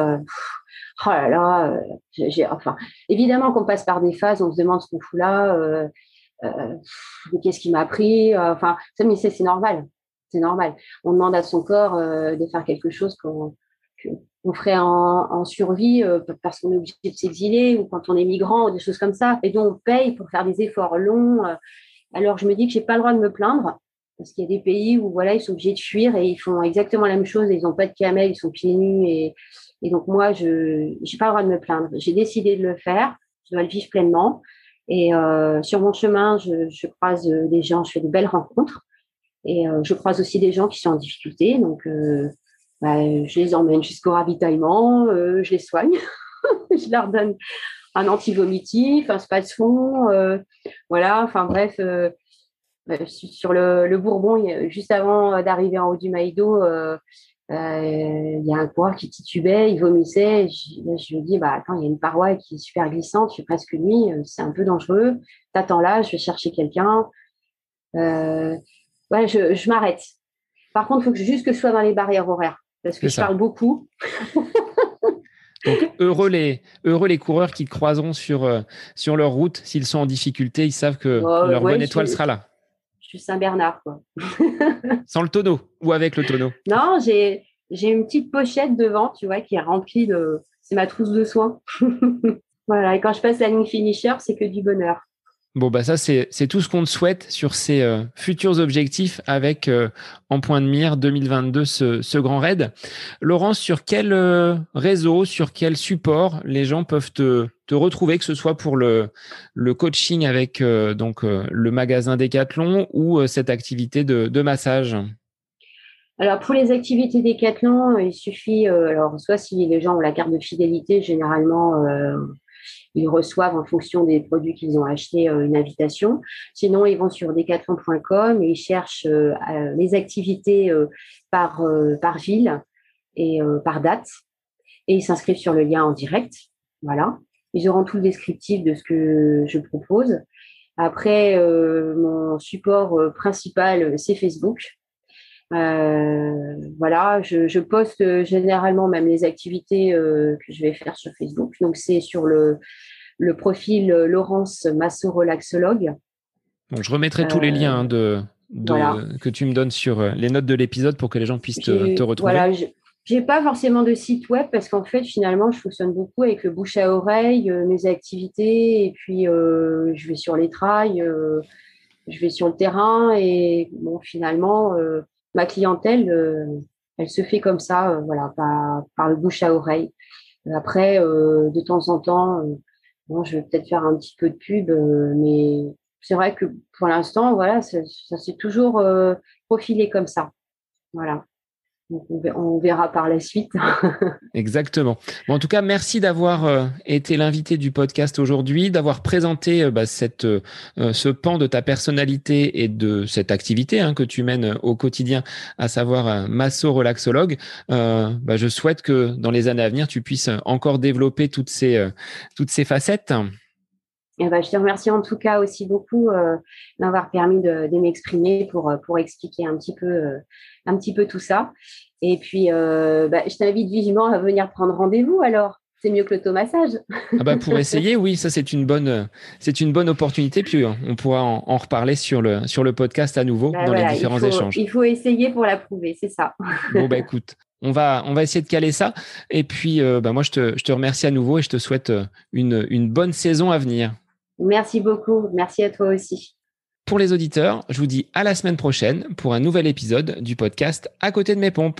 oh là là, j'ai, enfin, évidemment qu'on passe par des phases, on se demande ce qu'on fout là, qu'est-ce qui m'a pris. Enfin, ça, mais c'est normal c'est normal. On demande à son corps euh, de faire quelque chose qu'on ferait en, survie euh, parce qu'on est obligé de s'exiler ou quand on est migrant ou des choses comme ça. Et donc, on paye pour faire des efforts longs. Euh. alors, je me dis que j'ai pas le droit de me plaindre parce qu'il y a des pays où voilà, ils sont obligés de fuir et ils font exactement la même chose. ils n'ont pas de camel, ils sont pieds nus. Et, donc, moi, je n'ai pas le droit de me plaindre. J'ai décidé de le faire. Je dois le vivre pleinement. Et sur mon chemin, je, croise des gens, je fais de belles rencontres. Et euh, je croise aussi des gens qui sont en difficulté, donc euh, bah, je les emmène jusqu'au ravitaillement, euh, je les soigne, je leur donne un anti-vomitif, un spas-fond, voilà, enfin bref, sur le, le, Bourbon, juste avant d'arriver en haut du Maïdo, il y a un coureur qui titubait, il vomissait. Je, je lui dis, bah, attends, il y a une paroi qui est super glissante, je suis presque nuit, c'est un peu dangereux. T'attends là, je vais chercher quelqu'un. Euh, ouais, je, je m'arrête. Par contre, il faut que, juste que je sois dans les barrières horaires parce que je parle beaucoup. Donc, heureux les, heureux les coureurs qui croiseront sur, euh, sur leur route. S'ils sont en difficulté, ils savent que oh, leur bonne étoile sera là. Saint-Bernard, quoi. Sans le tonneau ou avec le tonneau? Non, j'ai, j'ai une petite pochette devant, tu vois, qui est remplie de. C'est ma trousse de soins. voilà, et quand je passe la ligne finisher, c'est que du bonheur. Bon, bah ça, c'est tout ce qu'on te souhaite sur ces euh, futurs objectifs avec euh, en point de mire 2022 ce, grand raid. Laurence, sur quel euh, réseau, sur quel support les gens peuvent te, retrouver, que ce soit pour le, coaching avec donc le magasin Decathlon ou cette activité de, de massage? Alors pour les activités Decathlon, il suffit, alors soit si les gens ont la carte de fidélité, généralement ils reçoivent en fonction des produits qu'ils ont achetés euh, une invitation. Sinon, ils vont sur decathlon.com et ils cherchent euh, les activités euh, par, par ville et par date et ils s'inscrivent sur le lien en direct. Voilà. Ils auront tout le descriptif de ce que je propose. Après, mon support principal, c'est Facebook. Euh, voilà, je, je, poste généralement même les activités euh, que je vais faire sur Facebook. Donc, c'est sur le, le profil Laurence Masso Relaxologue. je remettrai tous les liens hein, de, que tu me donnes sur euh, les notes de l'épisode pour que les gens puissent te, te retrouver. Voilà, j'ai pas forcément de site web parce qu'en fait, finalement, je fonctionne beaucoup avec le bouche à oreille, mes activités, et puis je vais sur les trails, je vais sur le terrain, et bon, finalement, ma clientèle, euh, elle se fait comme ça, euh, voilà, par, le bouche à oreille. Après, euh, de temps en temps, bon, je vais peut-être faire un petit peu de pub, mais c'est vrai que pour l'instant, voilà, ça, s'est toujours profilé comme ça. Voilà. On verra par la suite. Exactement. En tout cas, merci d'avoir euh, été l'invité du podcast aujourd'hui, d'avoir présenté euh, bah, euh, ce pan de ta personnalité et de cette activité hein, que tu mènes au quotidien, à savoir masso relaxologue. Bah, je souhaite que dans les années à venir, tu puisses encore développer toutes ces facettes. Eh ben, je te remercie en tout cas aussi beaucoup d'avoir permis de, de m'exprimer pour, pour expliquer un petit peu un petit peu tout ça. Et puis, euh, bah, je t'invite vivement à venir prendre rendez-vous alors. C'est mieux que l'automassage. Ah bah pour essayer, oui, ça c'est une bonne, c'est une bonne opportunité. Puis on pourra en, reparler sur le sur le podcast à nouveau bah dans les différents échanges. Il faut essayer pour l'approuver, c'est ça. Bon bah écoute, on va on va essayer de caler ça. Et puis euh, bah moi je te je te remercie à nouveau et je te souhaite euh, une une bonne saison à venir. Merci beaucoup, merci à toi aussi. Pour les auditeurs, je vous dis à la semaine prochaine pour un nouvel épisode du podcast À côté de mes pompes.